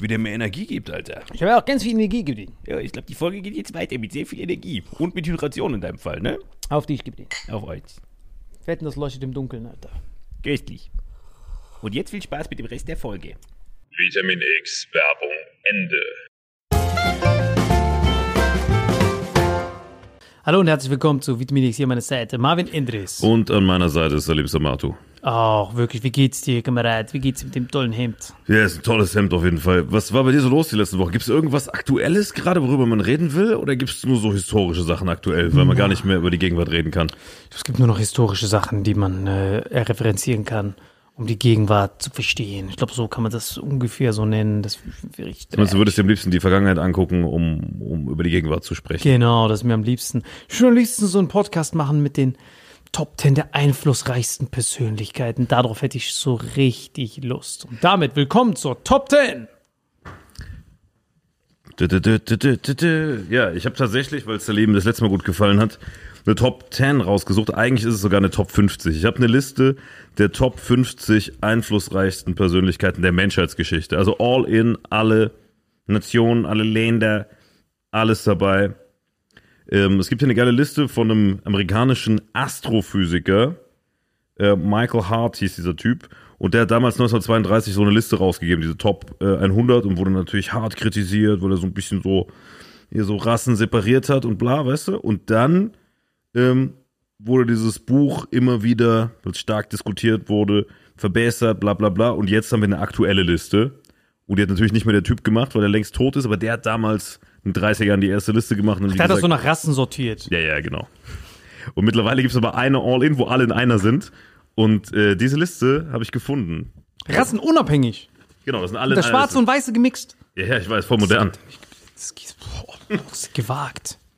wie der mir Energie gibt, Alter. Ich habe auch ganz viel Energie gegeben. Ja, ich glaube, die Folge geht jetzt weiter mit sehr viel Energie. Und mit Hydration in deinem Fall, ne? Auf dich, gib den. Auf euch. Wetten, das leuchtet im Dunkeln, Alter. Köstlich. Und jetzt viel Spaß mit dem Rest der Folge. Vitamin X Werbung Ende. Hallo und herzlich willkommen zu Vitamin X hier an meiner Seite. Marvin Indris. Und an meiner Seite ist Salim Samatu. Ach, wirklich, wie geht's dir, Kamerad? Wie geht's mit dem tollen Hemd? Ja, ist ein tolles Hemd auf jeden Fall. Was war bei dir so los die letzte Woche? Gibt es irgendwas Aktuelles gerade, worüber man reden will? Oder gibt es nur so historische Sachen aktuell, weil man gar nicht mehr über die Gegenwart reden kann? Es gibt nur noch historische Sachen, die man äh, referenzieren kann. um die Gegenwart zu verstehen. Ich glaube, so kann man das ungefähr so nennen. Das ich, Also, du würdest dir am liebsten die Vergangenheit angucken, um, um über die Gegenwart zu sprechen. Genau, das ist mir am liebsten. Ich würde am liebsten so einen Podcast machen mit den Top 10 der einflussreichsten Persönlichkeiten. Darauf hätte ich so richtig Lust. Und damit willkommen zur Top 10. Dü, dü, dü, dü, dü, dü, dü. Ja, ich habe tatsächlich, weil es der Leben das letzte Mal gut gefallen hat, eine Top 10 rausgesucht. Eigentlich ist es sogar eine Top 50. Ich habe eine Liste der Top 50 einflussreichsten Persönlichkeiten der Menschheitsgeschichte. Also all in, alle Nationen, alle Länder, alles dabei. Ähm, es gibt hier eine geile Liste von einem amerikanischen Astrophysiker. Äh, Michael Hart hieß dieser Typ. Und der hat damals 1932 so eine Liste rausgegeben, diese Top äh, 100, und wurde natürlich hart kritisiert, weil er so ein bisschen so, hier so Rassen separiert hat und bla, weißt du? Und dann ähm, wurde dieses Buch immer wieder, weil stark diskutiert wurde, verbessert, bla bla bla. Und jetzt haben wir eine aktuelle Liste. Und die hat natürlich nicht mehr der Typ gemacht, weil er längst tot ist, aber der hat damals in den 30er Jahren die erste Liste gemacht. Und wie Der hat das so nach Rassen sortiert. ja, ja, genau. Und mittlerweile gibt es aber eine All-In, wo alle in einer sind. Und äh, diese Liste habe ich gefunden. Rassenunabhängig. Genau, das sind alle Das Schwarze und Weiße gemixt. Ja, ja, ich weiß, voll modern. Das ist, boah, das ist gewagt.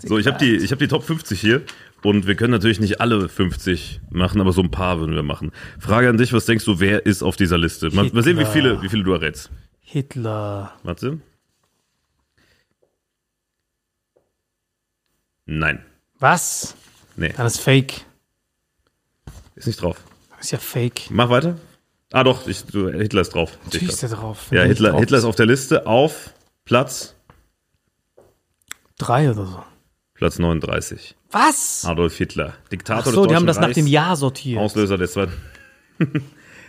So, ich habe die, ich hab die Top 50 hier. Und wir können natürlich nicht alle 50 machen, aber so ein paar würden wir machen. Frage an dich, was denkst du, wer ist auf dieser Liste? Mal, mal sehen, wie viele, wie viele du errätst. Hitler. Warte. Nein. Was? Nee, Dann ist Fake. ist nicht drauf. Ist ja Fake. Mach weiter. Ah doch, ich, du, Hitler ist drauf. Natürlich ist der drauf. Ja, Wenn Hitler, drauf Hitler ist auf der Liste auf Platz, Drei oder so. Platz 39. Was? Adolf Hitler. Diktator Ach des so, die Deutschen haben das nach Reichs, dem Jahr sortiert. Auslöser der zweiten.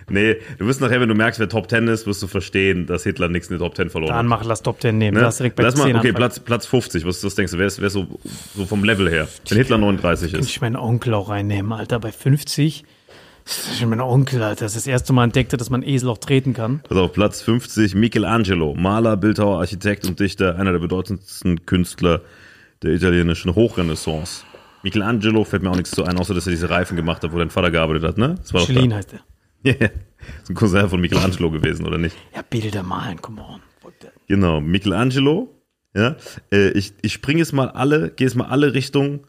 Nee, du wirst nachher, wenn du merkst, wer Top 10 ist, wirst du verstehen, dass Hitler nichts in der Top 10 verloren Dann hat. mach, lass Top 10 nehmen. Ne? Lass direkt bei Lass 10 mal, okay, anfangen. Platz, Platz 50. Was, was denkst du? Wer ist, wer ist so, so vom Level her? Wenn Hitler 39 Kann ist. ich meinen Onkel auch reinnehmen, Alter. Bei 50. Das ist schon mein Onkel, Alter. Das ist das erste Mal entdeckte, dass man Esel auch treten kann. Also auf Platz 50 Michelangelo, Maler, Bildhauer, Architekt und Dichter, einer der bedeutendsten Künstler der italienischen Hochrenaissance. Michelangelo fällt mir auch nichts zu ein, außer dass er diese Reifen gemacht hat, wo dein Vater gearbeitet hat, ne? Das war doch Michelin heißt er. Ja, ja. ist ein Cousin von Michelangelo gewesen, oder nicht? Ja, Bilder malen, come on. Genau, Michelangelo. Ja, äh, ich, ich springe jetzt mal alle, gehe jetzt mal alle Richtungen.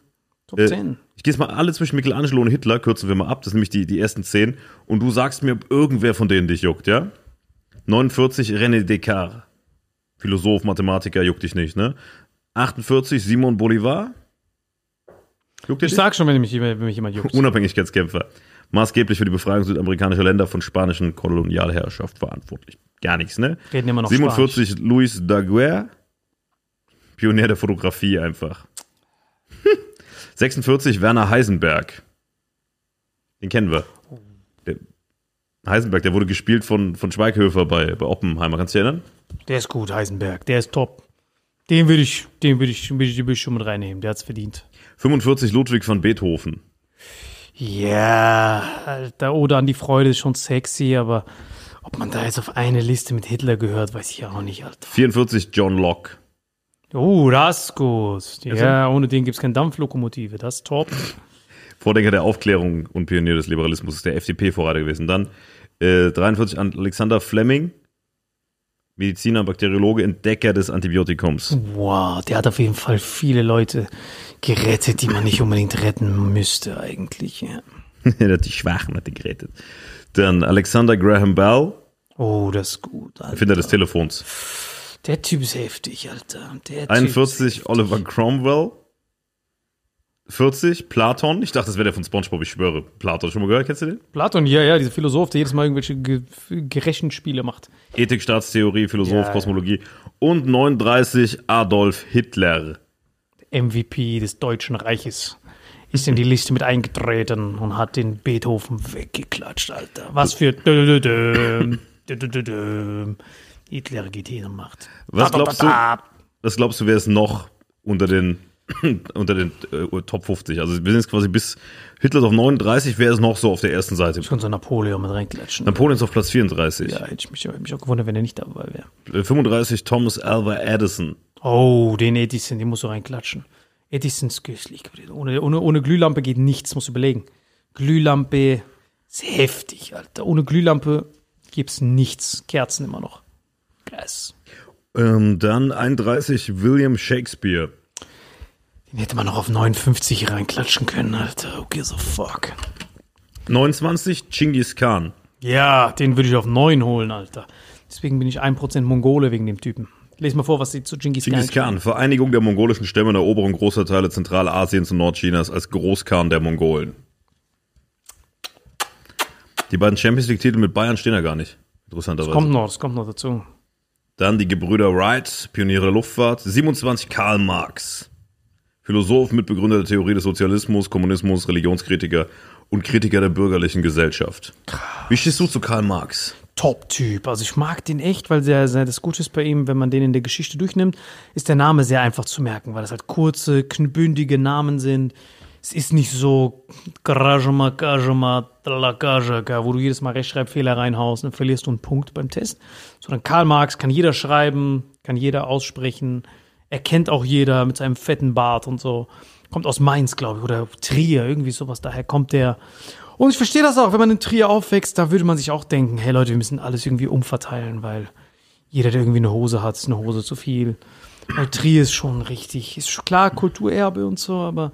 Top Äh, 10. ich gehe jetzt mal alle zwischen Michelangelo und Hitler, kürzen wir mal ab, das sind nämlich die, die ersten zehn. Und du sagst mir, ob irgendwer von denen dich juckt, ja? 49 René Descartes. Philosoph, Mathematiker, juckt dich nicht, ne? 48 Simon Bolivar. Juckt dir Ich dich? sag schon, wenn mich, wenn mich jemand juckt. Unabhängigkeitskämpfer. Maßgeblich für die Befreiung südamerikanischer Länder von spanischen Kolonialherrschaft verantwortlich. Gar nichts, ne? Reden immer noch 47 Luis Daguerre. Pionier der Fotografie einfach. 46 Werner Heisenberg. Den kennen wir. Der Heisenberg, der wurde gespielt von, von Schweighöfer bei, bei Oppenheimer. Kannst du dich erinnern? Der ist gut, Heisenberg. Der ist top. Den würde ich, den würde ich, würde ich, würde ich schon mit reinnehmen. Der hat's verdient. 45 Ludwig von Beethoven. Ja, Alter, oder an die Freude ist schon sexy, aber ob man da jetzt auf eine Liste mit Hitler gehört, weiß ich auch nicht, Alter. 44 John Locke. Oh, das ist gut. Ja, ohne den gibt's keine Dampflokomotive. Das ist top. Vordenker der Aufklärung und Pionier des Liberalismus ist der FDP-Vorreiter gewesen. Dann äh, 43 Alexander Fleming. Mediziner, Bakteriologe, Entdecker des Antibiotikums. Wow, der hat auf jeden Fall viele Leute gerettet, die man nicht unbedingt retten müsste eigentlich. Ja. der hat die Schwachen hat die gerettet. Dann Alexander Graham Bell, Oh, das ist gut, Alter. Erfinder des Telefons. Der Typ ist heftig, Alter. Der typ 41 Oliver Cromwell. 40 Platon. Ich dachte, das wäre der von SpongeBob, ich schwöre. Platon, schon mal gehört? Kennst du den? Platon, ja, ja, dieser Philosoph, der jedes Mal irgendwelche Ge Gerechenspiele macht. Ethik, Staatstheorie, Philosoph, Ja. Kosmologie. Und 39 Adolf Hitler. MVP des Deutschen Reiches. Ist in die Liste mit eingetreten und hat den Beethoven weggeklatscht, Alter. Was für. Hitler geht und macht. Was glaubst da. Was glaubst du, wer ist noch unter den, unter den äh, Top 50? Also wir sind jetzt quasi bis Hitler auf 39, wer ist noch so auf der ersten Seite? Schon so Napoleon mit reinklatschen. Napoleon ist auf Platz 34. Ja, hätte ich mich, hätte mich auch gewundert, wenn er nicht dabei wäre. Äh, 35 Thomas Alva Edison. Oh, den Edison, den musst du reinklatschen. Edison ist köstlich. Ohne, ohne, ohne Glühlampe geht nichts, musst du überlegen. Glühlampe, ist heftig, Alter. Ohne Glühlampe gibt's nichts. Kerzen immer noch. Krass. Ähm, dann 31 William Shakespeare. Den hätte man noch auf 59 reinklatschen können, Alter. Okay, so fuck. 29 Genghis Khan. Ja, den würde ich auf 9 holen, Alter. Deswegen bin ich 1% Mongole wegen dem Typen. Lies mal vor, was sie zu Genghis, Genghis Khan, Vereinigung der mongolischen Stämme und Eroberung großer Teile Zentralasiens und Nordchinas als Großkhan der Mongolen. Die beiden Champions League-Titel mit Bayern stehen ja gar nicht. Interessanterweise. Kommt noch, das kommt noch dazu. Dann die Gebrüder Wright, Pioniere der Luftfahrt. 27 Karl Marx. Philosoph, Mitbegründer der Theorie des Sozialismus, Kommunismus, Religionskritiker und Kritiker der bürgerlichen Gesellschaft. Wie stehst du zu Karl Marx? Top-Typ. Also ich mag den echt, weil sehr, sehr das Gute ist bei ihm, wenn man den in der Geschichte durchnimmt, ist der Name sehr einfach zu merken, weil das halt kurze, bündige Namen sind. Es ist nicht so wo du jedes Mal Rechtschreibfehler reinhaust und dann verlierst du einen Punkt beim Test. Sondern Karl Marx kann jeder schreiben, kann jeder aussprechen, erkennt auch jeder mit seinem fetten Bart und so. Kommt aus Mainz, glaube ich, oder Trier, irgendwie sowas. Daher kommt der. Und ich verstehe das auch, wenn man in Trier aufwächst, da würde man sich auch denken, hey Leute, wir müssen alles irgendwie umverteilen, weil jeder, der irgendwie eine Hose hat, ist eine Hose zu viel. Weil Trier ist schon richtig, ist klar, Kulturerbe und so, aber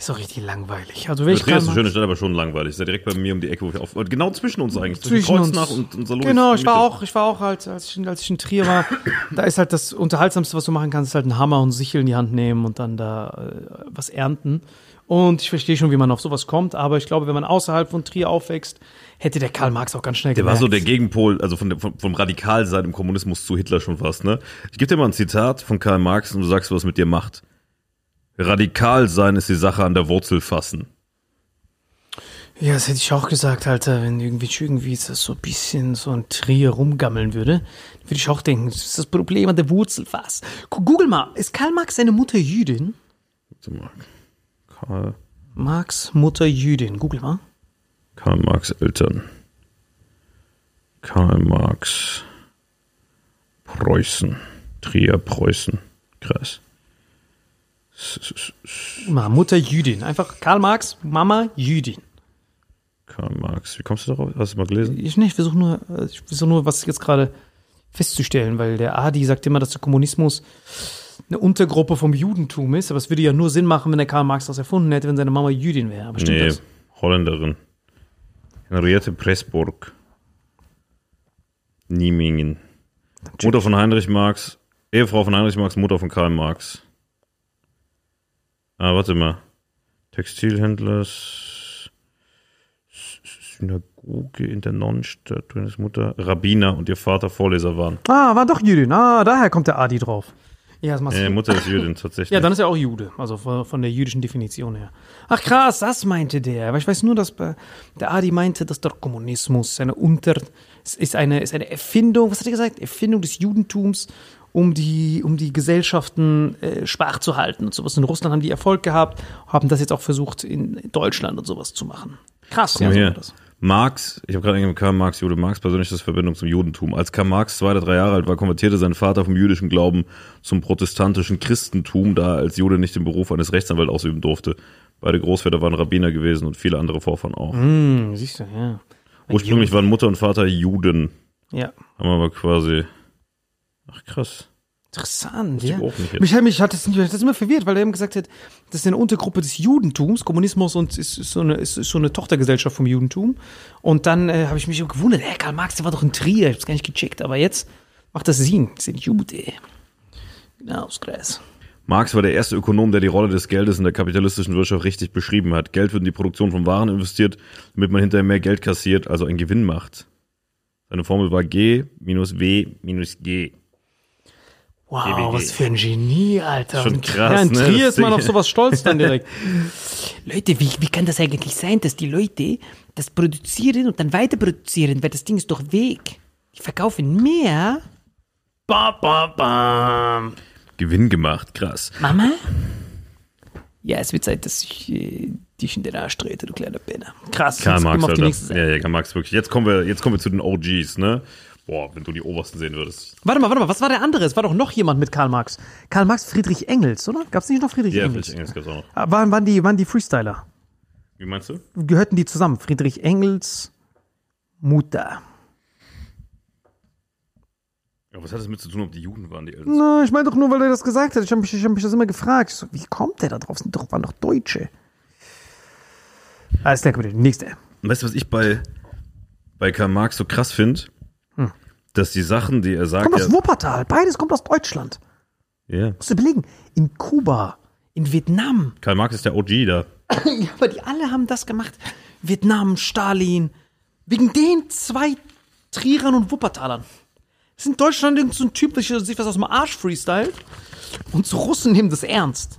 ist auch richtig langweilig. Also wenn ich Trier ist eine schöne Stadt, aber schon langweilig. Ist ja direkt bei mir um die Ecke, wo ich auf, genau zwischen uns eigentlich. zwischen uns. Kreuznach und, und Salonis Genau, ich war auch, ich war auch halt, als ich, als ich in Trier war, da ist halt das Unterhaltsamste, was du machen kannst, ist halt einen Hammer und Sichel in die Hand nehmen und dann da äh, was ernten. Und ich verstehe schon, wie man auf sowas kommt, aber ich glaube, wenn man außerhalb von Trier aufwächst, hätte der Karl Marx auch ganz schnell Der war so der Gegenpol, also von, der- von, vom Radikalsein im Kommunismus zu Hitler schon fast, ne? Ich gebe dir mal ein Zitat von Karl Marx und du sagst, was mit dir macht. Radikal sein ist die Sache an der Wurzel fassen. Ja, das hätte ich auch gesagt, Alter, wenn irgendwie, irgendwie das so ein bisschen so ein Trier rumgammeln würde, würde ich auch denken, das ist das Problem an der Wurzel was. Google mal, ist Karl Marx seine Mutter Jüdin? Warte mal. Karl, Marx Mutter Jüdin, google mal. Karl Marx Eltern. Karl Marx Preußen. Trier Preußen. Krass. Mutter Jüdin. Einfach Karl Marx, Mama Jüdin. Karl Marx. Wie kommst du darauf? Hast du mal gelesen? Ich nicht, ich versuche nur, ich versuche nur, was jetzt gerade festzustellen, weil der Adi sagt immer, dass der Kommunismus eine Untergruppe vom Judentum ist, aber es würde ja nur Sinn machen, wenn der Karl Marx das erfunden hätte, wenn seine Mama Jüdin wäre. Aber stimmt Nee, das? Holländerin. Henriette Pressburg. Niemingen. Mutter von Heinrich Marx. Ehefrau von Heinrich Marx, Mutter von Karl Marx. Ah, warte mal. Textilhändlers. Synagoge in der Nonnenstadt. Deines Mutter Rabbiner und ihr Vater Vorleser waren. Ah, war doch Jüdin. Ah, daher kommt der Adi drauf. Ja, das machst Äh, du. Mutter ist Jüdin, tatsächlich. Ja, dann ist er auch Jude, also von, von der jüdischen Definition her. Ach krass, das meinte der. Aber ich weiß nur, dass der Adi meinte, dass der Kommunismus eine Unter es ist eine ist eine Erfindung, was hat er gesagt? Erfindung des Judentums, um die um die Gesellschaften äh, schwach zu halten und sowas. In Russland haben die Erfolg gehabt, haben das jetzt auch versucht in Deutschland und sowas zu machen. Krass, Komm ja, so war das. Marx, ich habe gerade irgendwie Karl Marx, Jude Marx, persönlich das Verbindung zum Judentum. Als Karl Marx zwei oder drei Jahre alt war, konvertierte sein Vater vom jüdischen Glauben zum protestantischen Christentum, da er als Jude nicht den Beruf eines Rechtsanwalts ausüben durfte. Beide Großväter waren Rabbiner gewesen und viele andere Vorfahren auch. Hm, siehst du, ja. Ein Ursprünglich waren Mutter und Vater Juden, Jude. Ja. haben aber quasi. Ach krass. Interessant, ich ja. Mich, hat- mich hat das, mich hat das immer verwirrt, weil er eben gesagt hat, das ist eine Untergruppe des Judentums, Kommunismus und ist, ist, so, eine, ist, ist so eine Tochtergesellschaft vom Judentum. Und dann äh, habe ich mich gewundert, hä, Karl Marx, der war doch in Trier, ich hab's gar nicht gecheckt, aber jetzt macht das Sinn, das sind Jude. Genau, ist krass. Marx war der erste Ökonom, der die Rolle des Geldes in der kapitalistischen Wirtschaft richtig beschrieben hat. Geld wird in die Produktion von Waren investiert, damit man hinterher mehr Geld kassiert, also einen Gewinn macht. Seine Formel war G minus W minus G. Wow, DWG. was für ein Genie, Alter. Schon krass, ja, in ne, Trier ist man auf sowas stolz dann direkt. Leute, wie, wie kann das eigentlich sein, dass die Leute das produzieren und dann weiter produzieren, weil das Ding ist doch weg. Die verkaufen mehr. Bam, bam, bam. Gewinn gemacht, krass. Mama? Ja, es wird Zeit, dass ich äh, dich in den Arsch trete, du kleiner Penner. Krass, Karl Marx, Alter. nächste Seite. Ja, ja, Karl Marx wirklich. Jetzt kommen wir, jetzt kommen wir zu den OGs, ne? Boah, wenn du die obersten sehen würdest. Warte mal, warte mal, was war der andere? Es war doch noch jemand mit Karl Marx. Karl Marx, Friedrich Engels, oder? Gab es nicht noch Friedrich Ja, Engels? Friedrich Engels gab's auch noch. Ah, Waren, waren, die, waren die Freestyler? Wie meinst du? Gehörten die zusammen? Friedrich Engels Mutter. Ja, was hat das mit zu tun, ob die Juden waren, die Ältesten? Na, ich meine doch nur, weil er das gesagt hat. Ich habe mich, ich hab mich das immer gefragt. So, wie kommt der da drauf? Sind doch, waren doch Deutsche. Alles klar, bitte. Nächste. Weißt du, was ich bei, bei Karl Marx so krass finde? Dass die Sachen, die er sagt, Kommt aus Wuppertal. Beides kommt aus Deutschland. ja. Musst du überlegen. In Kuba, in Vietnam. Karl Marx ist der OG da. Ja, aber die alle haben das gemacht. Vietnam, Stalin. Wegen den zwei Trierern und Wuppertalern. Das ist in Deutschland irgend so ein Typ, der sich was aus dem Arsch freestylt. Und so Russen nehmen das ernst.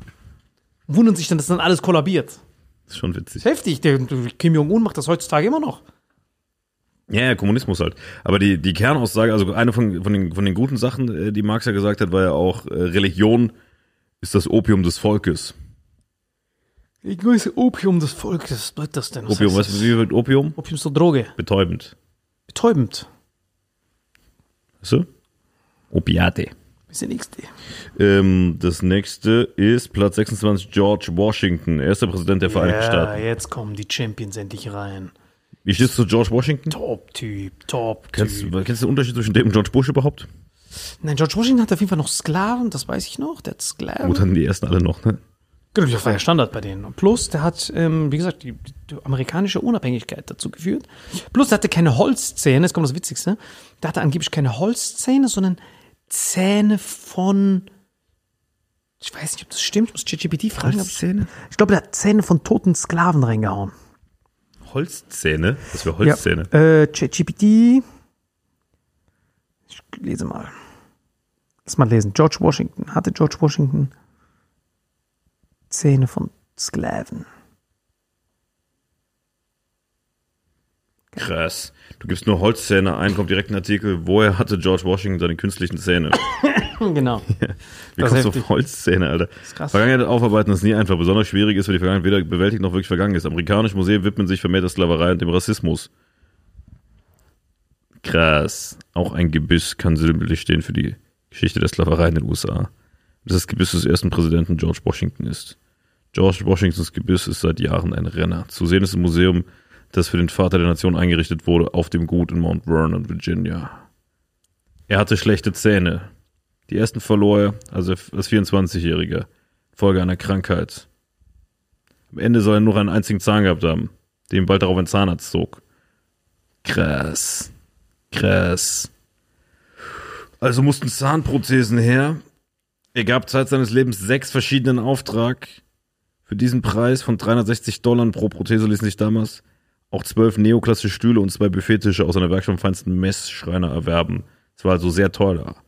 Wundern sich dann, dass dann alles kollabiert. Das ist schon witzig. Heftig. Der, der Kim Jong-un macht das heutzutage immer noch. Ja, ja, Kommunismus halt. Aber die, die Kernaussage, also eine von, von, den, von den guten Sachen, äh, die Marx ja gesagt hat, war ja auch, äh, Religion ist das Opium des Volkes. Ich grüße Opium des Volkes. Was bedeutet das denn? Was Opium, du, wie wird Opium? Opium ist doch Droge. Betäubend. Betäubend. Weißt du? Opiate. Ist der nächste? Ähm, das nächste ist Platz 26 George Washington, erster Präsident der Vereinigten Ja, Staaten. jetzt kommen die Champions endlich rein. Wie stehst du zu George Washington? Top-Typ, Top-Typ. Kennst, du- kennst du den Unterschied zwischen dem und George Bush überhaupt? Nein, George Washington hat auf jeden Fall noch Sklaven, das weiß ich noch. Der hat Sklaven. Gut, hatten die ersten alle noch, ne? Genau, das war ja Standard bei denen. Plus, der hat, ähm, wie gesagt, die, die amerikanische Unabhängigkeit dazu geführt. Plus, der hatte keine Holzzähne, jetzt kommt das Witzigste. Der hatte angeblich keine Holzzähne, sondern Zähne von, ich weiß nicht, ob das stimmt, ich muss ChatGPT fragen. Holzzähne? Ich glaube, der hat Zähne von toten Sklaven reingehauen. Holzzähne? Das wäre Holzzähne. Ja, äh, ChatGPT. Ich lese mal. Lass mal lesen. George Washington. Hatte George Washington Zähne von Sklaven? Krass. Du gibst nur Holzzähne ein, kommt direkt ein Artikel, woher hatte George Washington seine künstlichen Zähne? Genau. Wie Das kommst ist du auf heftig. Holzzähne, Alter? ist krass. Vergangenheit aufarbeiten ist nie einfach. Besonders schwierig ist, weil die Vergangenheit weder bewältigt noch wirklich vergangen ist. Amerikanische Museen widmen sich vermehrt der Sklaverei und dem Rassismus. Krass. Auch ein Gebiss kann sinnbildlich stehen für die Geschichte der Sklaverei in den USA. Das das Gebiss des ersten Präsidenten George Washington ist. George Washingtons Gebiss ist seit Jahren ein Renner. Zu sehen ist im Museum, das für den Vater der Nation eingerichtet wurde, auf dem Gut in Mount Vernon, Virginia. Er hatte schlechte Zähne. Die ersten verlor er, also als 24-Jähriger, Folge einer Krankheit. Am Ende soll er nur einen einzigen Zahn gehabt haben, dem bald darauf ein Zahnarzt zog. Krass. Krass. Also mussten Zahnprothesen her. Er gab Zeit seines Lebens sechs verschiedenen Auftrag. Für diesen Preis von 360 Dollar pro Prothese ließen sich damals auch zwölf neoklassische Stühle und zwei Buffettische aus einer Werkstatt vom feinsten Messschreiner erwerben. Es war also sehr teuer.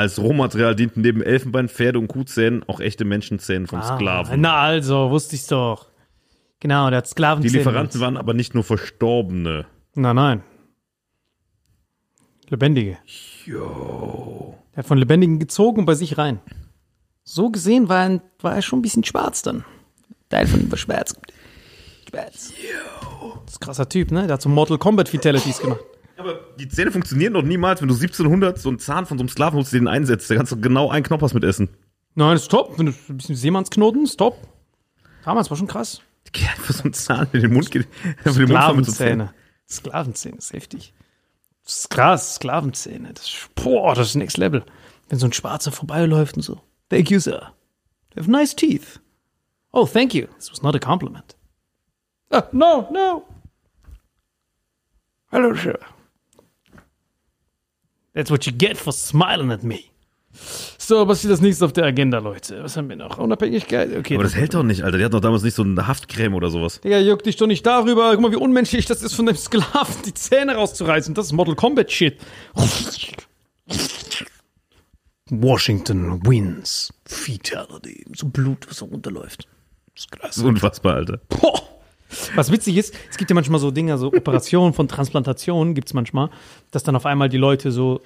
Als Rohmaterial dienten neben Elfenbein, Pferde und Kuhzähnen auch echte Menschenzähne von Sklaven. Ah, na also, wusste ich's doch. Genau, der hat Sklaven. Die Lieferanten waren aber nicht nur Verstorbene. Nein, nein. Lebendige. Jo. Er hat von Lebendigen gezogen und bei sich rein. So gesehen war er, war er schon ein bisschen schwarz dann. Teil von ihm war schwarz. Schwarz. Das ist ein krasser Typ, ne? Der hat so Mortal Kombat Fatalities gemacht. Aber die Zähne funktionieren doch niemals, wenn du 1700 so einen Zahn von so einem Sklaven holst, den einsetzt. Da kannst du genau einen Knoppers mit essen. Nein, ist top. Wenn du ein bisschen Seemannsknoten, ist top. Damals war schon krass. Geh einfach so einen Zahn in den Mund geht. Sklavenzähne. Sklavenzähne ist heftig. Das ist krass, Sklavenzähne. Das ist, boah, das ist next level. Wenn so ein Schwarzer vorbeiläuft und so. Thank you, sir. You have nice teeth. Oh, thank you. This was not a compliment. Ah, no, no. Hello, sir. That's what you get for smiling at me. So, was ist das nächste auf der Agenda, Leute? Was haben wir noch? Unabhängigkeit? Okay. Aber das hält doch nicht, Alter. Der hat doch damals nicht so eine Haftcreme oder sowas. Digga, juckt dich doch nicht darüber. Guck mal, wie unmenschlich das ist, von dem Sklaven die Zähne rauszureißen. Das ist Mortal Kombat Shit. Washington wins. Fatality. So Blut, was so runterläuft. Das ist krass. Das unfassbar, Alter. Boah. Was witzig ist, es gibt ja manchmal so Dinge, so Operationen von Transplantationen gibt es manchmal, dass dann auf einmal die Leute so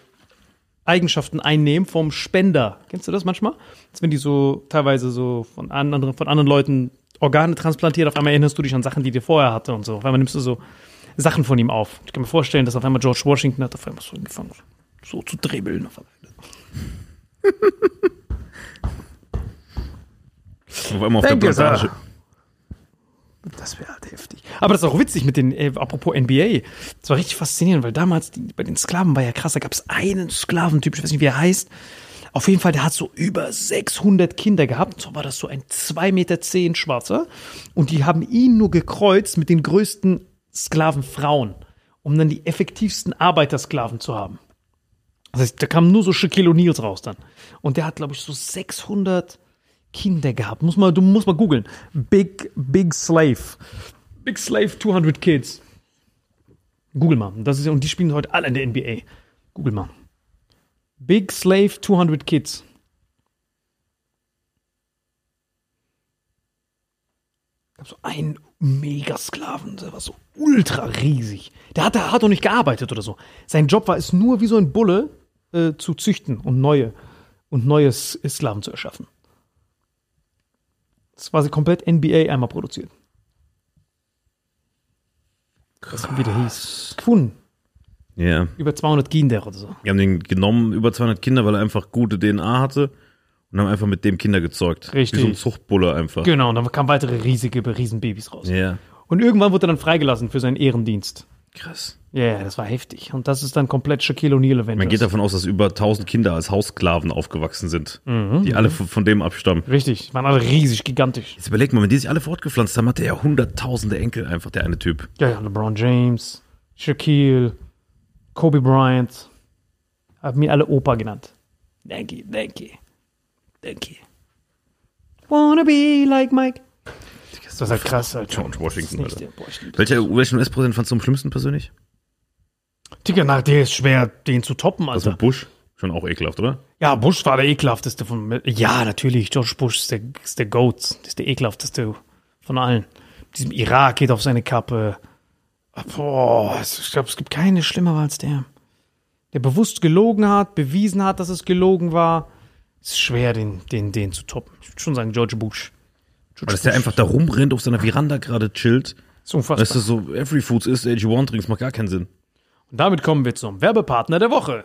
Eigenschaften einnehmen vom Spender. Kennst du das manchmal? Als wenn die so teilweise so von anderen, von anderen Leuten Organe transplantiert, auf einmal erinnerst du dich an Sachen, die dir vorher hatte und so. Auf einmal nimmst du so Sachen von ihm auf. Ich kann mir vorstellen, dass auf einmal George Washington hat auf einmal so angefangen, so zu dribbeln. Auf einmal. Auf einmal auf Thank der. Plantage. Das wäre halt heftig. Aber das ist auch witzig mit den, äh, apropos NBA. Das war richtig faszinierend, weil damals die, bei den Sklaven war ja krass. Da gab es einen Sklaventyp, ich weiß nicht, wie er heißt. Auf jeden Fall, der hat so über 600 Kinder gehabt. So war das so ein 2,10 Meter Schwarzer. Und die haben ihn nur gekreuzt mit den größten Sklavenfrauen, um dann die effektivsten Arbeitersklaven zu haben. Das heißt, da kamen nur so Shaquille O'Neals raus dann. Und der hat, glaube ich, so 600 Kinder gehabt. Muss mal, du musst mal googeln. Big, Big Slave. Big Slave 200 Kids. Google mal. Das ist, und die spielen heute alle in der NBA. Google mal. Big Slave 200 Kids. gab so einen Megasklaven, der war so ultra riesig. Der hat, der hat auch nicht gearbeitet oder so. Sein Job war es nur wie so ein Bulle äh, zu züchten und neue und neue Sklaven zu erschaffen. Das war sie komplett NBA einmal produziert. Was wie der hieß. Gefunden. Ja. Über 200 Kinder oder so. Wir haben den genommen, über 200 Kinder, weil er einfach gute DNA hatte und haben einfach mit dem Kinder gezeugt. Richtig. Wie so ein Zuchtbulle einfach. Genau, und dann kamen weitere riesige Riesenbabys raus. Ja. Und irgendwann wurde er dann freigelassen für seinen Ehrendienst. Krass. Ja, yeah, das war heftig. Und das ist dann komplett Shaquille O'Neal Avengers. Man geht davon aus, dass über 1000 Kinder als Haussklaven aufgewachsen sind, Mhm. die alle von, von dem abstammen. Richtig, waren alle riesig, gigantisch. Jetzt überleg mal, wenn die sich alle fortgepflanzt haben, hat der ja hunderttausende Enkel einfach, der eine Typ. Ja, ja, LeBron James, Shaquille, Kobe Bryant. Haben mir alle Opa genannt. Danke, danke, danke. Wanna be like Mike. Das ist halt krass, Alter. George Washington, Alter. nicht der- boah. Welcher, welchen US-Präsident fandst du am schlimmsten persönlich? Digga, na, der ist schwer, den zu toppen, Also Alter. Bush. Schon auch ekelhaft, oder? Ja, Bush war der ekelhafteste von. Ja, natürlich. George Bush ist der, ist der Goat. Ist der ekelhafteste von allen. Diesem Irak geht auf seine Kappe. Boah, ich glaube, es gibt keine schlimmere als der. Der bewusst gelogen hat, bewiesen hat, dass es gelogen war. Es ist schwer, den, den, den zu toppen. Ich würde schon sagen, George Bush. Weil dass der einfach da rumrennt, auf seiner Veranda gerade chillt. ist unfassbar. Weißt du, so Every Foods ist AG1 Drinks, macht gar keinen Sinn. Und damit kommen wir zum Werbepartner der Woche.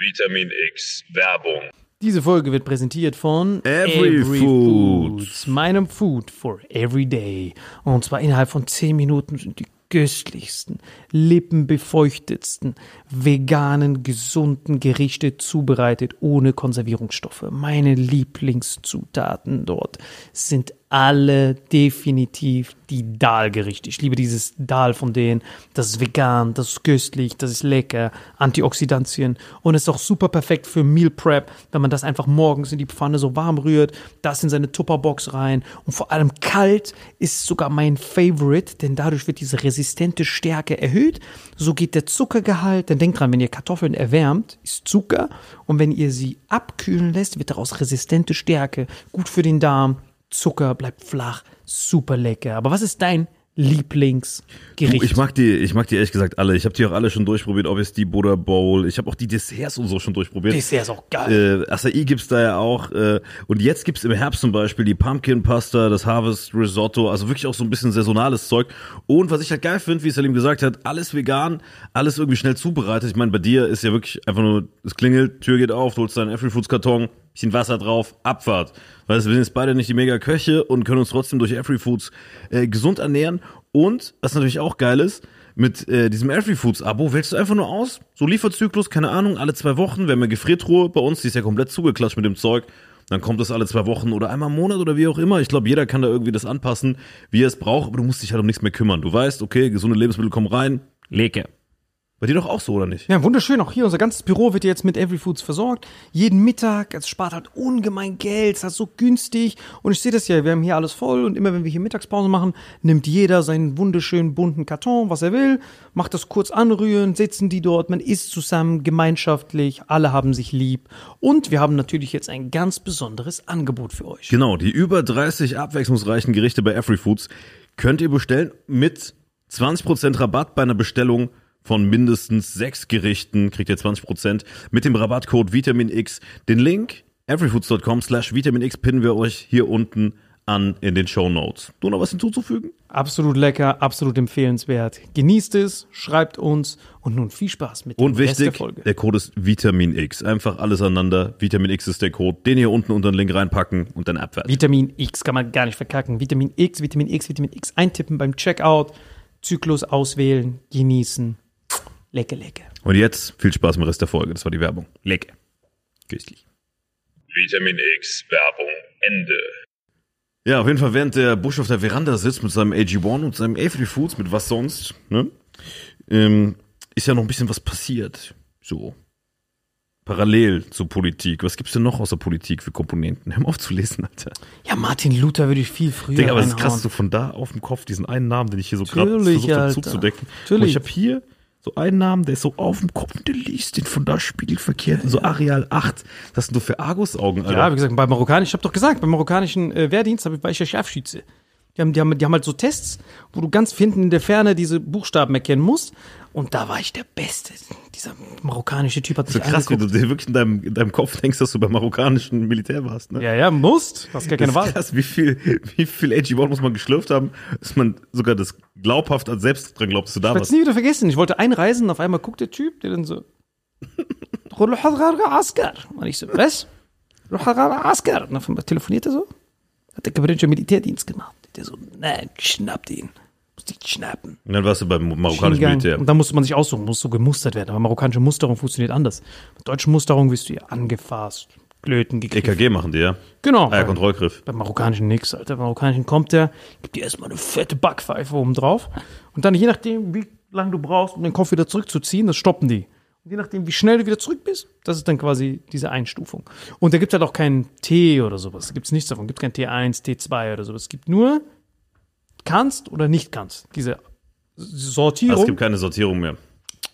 Vitamin X Werbung. Diese Folge wird präsentiert von Every Food. Foods, meinem Food for every day. Und zwar innerhalb von 10 Minuten sind die köstlichsten, lippenbefeuchtetsten, veganen, gesunden Gerichte zubereitet ohne Konservierungsstoffe. Meine Lieblingszutaten dort sind alle definitiv die Dahlgerichte. Ich liebe dieses Dahl von denen. Das ist vegan, das ist köstlich, das ist lecker, Antioxidantien und ist auch super perfekt für Meal Prep, wenn man das einfach morgens in die Pfanne so warm rührt, das in seine Tupperbox rein und vor allem kalt ist sogar mein Favorite, denn dadurch wird diese resistente Stärke erhöht. So geht der Zuckergehalt, denn denkt dran, wenn ihr Kartoffeln erwärmt, ist Zucker und wenn ihr sie abkühlen lässt, wird daraus resistente Stärke, gut für den Darm. Zucker bleibt flach, super lecker. Aber was ist dein Lieblingsgericht? Du, ich mag die, ich mag die ehrlich gesagt alle. Ich habe die auch alle schon durchprobiert, ob es die Buddha Bowl. Ich habe auch die Desserts und so schon durchprobiert. Dessert ist auch geil. Äh, Acai gibt's da ja auch. Äh, und jetzt gibt's im Herbst zum Beispiel die Pumpkin Pasta, das Harvest Risotto, also wirklich auch so ein bisschen saisonales Zeug. Und was ich halt geil finde, wie Salim gesagt hat, alles vegan, alles irgendwie schnell zubereitet. Ich meine, bei dir ist ja wirklich einfach nur, es klingelt, Tür geht auf, du holst deinen Every Foods Karton, bisschen Wasser drauf, Abfahrt. Weißt du, wir sind jetzt beide nicht die mega Köche und können uns trotzdem durch Every Foods äh, gesund ernähren. Und, was natürlich auch geil ist, mit äh, diesem Every Foods Abo wählst du einfach nur aus, so Lieferzyklus, keine Ahnung, alle zwei Wochen. Wir haben eine Gefriertruhe bei uns, die ist ja komplett zugeklatscht mit dem Zeug. Dann kommt das alle zwei Wochen oder einmal im Monat oder wie auch immer. Ich glaube, jeder kann da irgendwie das anpassen, wie er es braucht, aber du musst dich halt um nichts mehr kümmern. Du weißt, okay, gesunde Lebensmittel kommen rein, lecker. Bei dir doch auch so, oder nicht? Ja, wunderschön. Auch hier, unser ganzes Büro wird jetzt mit Every Foods versorgt. Jeden Mittag. Es spart halt ungemein Geld. Es ist halt so günstig. Und ich sehe das ja, wir haben hier alles voll. Und immer wenn wir hier Mittagspause machen, nimmt jeder seinen wunderschönen bunten Karton, was er will, macht das kurz anrühren, sitzen die dort, man isst zusammen, gemeinschaftlich, alle haben sich lieb. Und wir haben natürlich jetzt ein ganz besonderes Angebot für euch. Genau, die über 30 abwechslungsreichen Gerichte bei Every Foods könnt ihr bestellen mit 20% Rabatt bei einer Bestellung von mindestens sechs Gerichten. Kriegt ihr 20% mit dem Rabattcode VitaminX. Den Link everyfoods.com slash VitaminX pinnen wir euch hier unten an in den Show Notes. Du noch was hinzuzufügen? Absolut lecker, absolut empfehlenswert. Genießt es, schreibt uns und nun viel Spaß mit Und Rest der wichtig, Folge. der Code ist Vitamin X. Einfach alles aneinander. Vitamin X ist der Code. Den hier unten unter den Link reinpacken und dann abwärts. Vitamin X kann man gar nicht verkacken. Vitamin X, Vitamin X, Vitamin X eintippen beim Checkout, Zyklus auswählen, genießen. Lecker, lecker. Und jetzt viel Spaß mit dem Rest der Folge. Das war die Werbung. Lecker. Köstlich. Vitamin X Werbung Ende. Ja, auf jeden Fall, während der Bush auf der Veranda sitzt mit seinem AG1 und seinem Avery Foods, mit was sonst, ne, ähm, ist ja noch ein bisschen was passiert. So. Parallel zur Politik. Was gibt's denn noch außer Politik für Komponenten? Hör mal auf zu lesen, Alter. Ja, Martin Luther würde ich viel früher Digga, aber es ist krass, so von da auf dem Kopf, diesen einen Namen, den ich hier so gerade versucht habe zuzudecken. Natürlich. Und ich habe hier so einen Namen, der ist so auf dem Kopf und der liest den von da spiegelverkehrt. So Areal 8. Das sind so für Argusaugen, Alter. Ja, wie gesagt, bei Marokkanisch, ich habe doch gesagt, beim marokkanischen äh, Wehrdienst hab ich, war ich ja Scharfschütze. Die haben, die, haben, die haben halt so Tests, wo du ganz hinten in der Ferne diese Buchstaben erkennen musst. Und da war ich der Beste. Dieser marokkanische Typ hat mich so krass, wie angeguckt. du dir wirklich in deinem, in deinem Kopf denkst, dass du beim marokkanischen Militär warst, ne? Ja, ja, musst. Hast gar keine Wahl. krass, wie viel, wie viel AG1 muss man geschlürft haben, dass man sogar das glaubhaft als selbst dran glaubt, dass du da Ich werde es warst. nie wieder vergessen. Ich wollte einreisen und auf einmal guckt der Typ, der dann so. Askar. Und ich so, was? Askar. Und auf einmal telefoniert er so. Hat der kabrinische Militärdienst gemacht. Der so, nein, schnappt ihn. Dich schnappen. Und dann warst du beim marokkanischen. Militär. Und dann musste man sich aussuchen, muss so gemustert werden. Aber marokkanische Musterung funktioniert anders. Mit deutschen Musterung wirst du ja angefasst, Klöten gekriegt. EKG machen die, ja? Genau. Ah, ja, Kontrollgriff. Beim marokkanischen nix, Alter. Beim marokkanischen kommt der, gibt dir erstmal eine fette Backpfeife oben drauf. Und dann, je nachdem, wie lange du brauchst, um den Kopf wieder zurückzuziehen, das stoppen die. Und je nachdem, wie schnell du wieder zurück bist, das ist dann quasi diese Einstufung. Und da gibt halt auch keinen T oder sowas. Da gibt es nichts davon. gibt kein T1, T2 oder sowas. Es gibt nur kannst oder nicht kannst. Diese Sortierung. Also es gibt keine Sortierung mehr.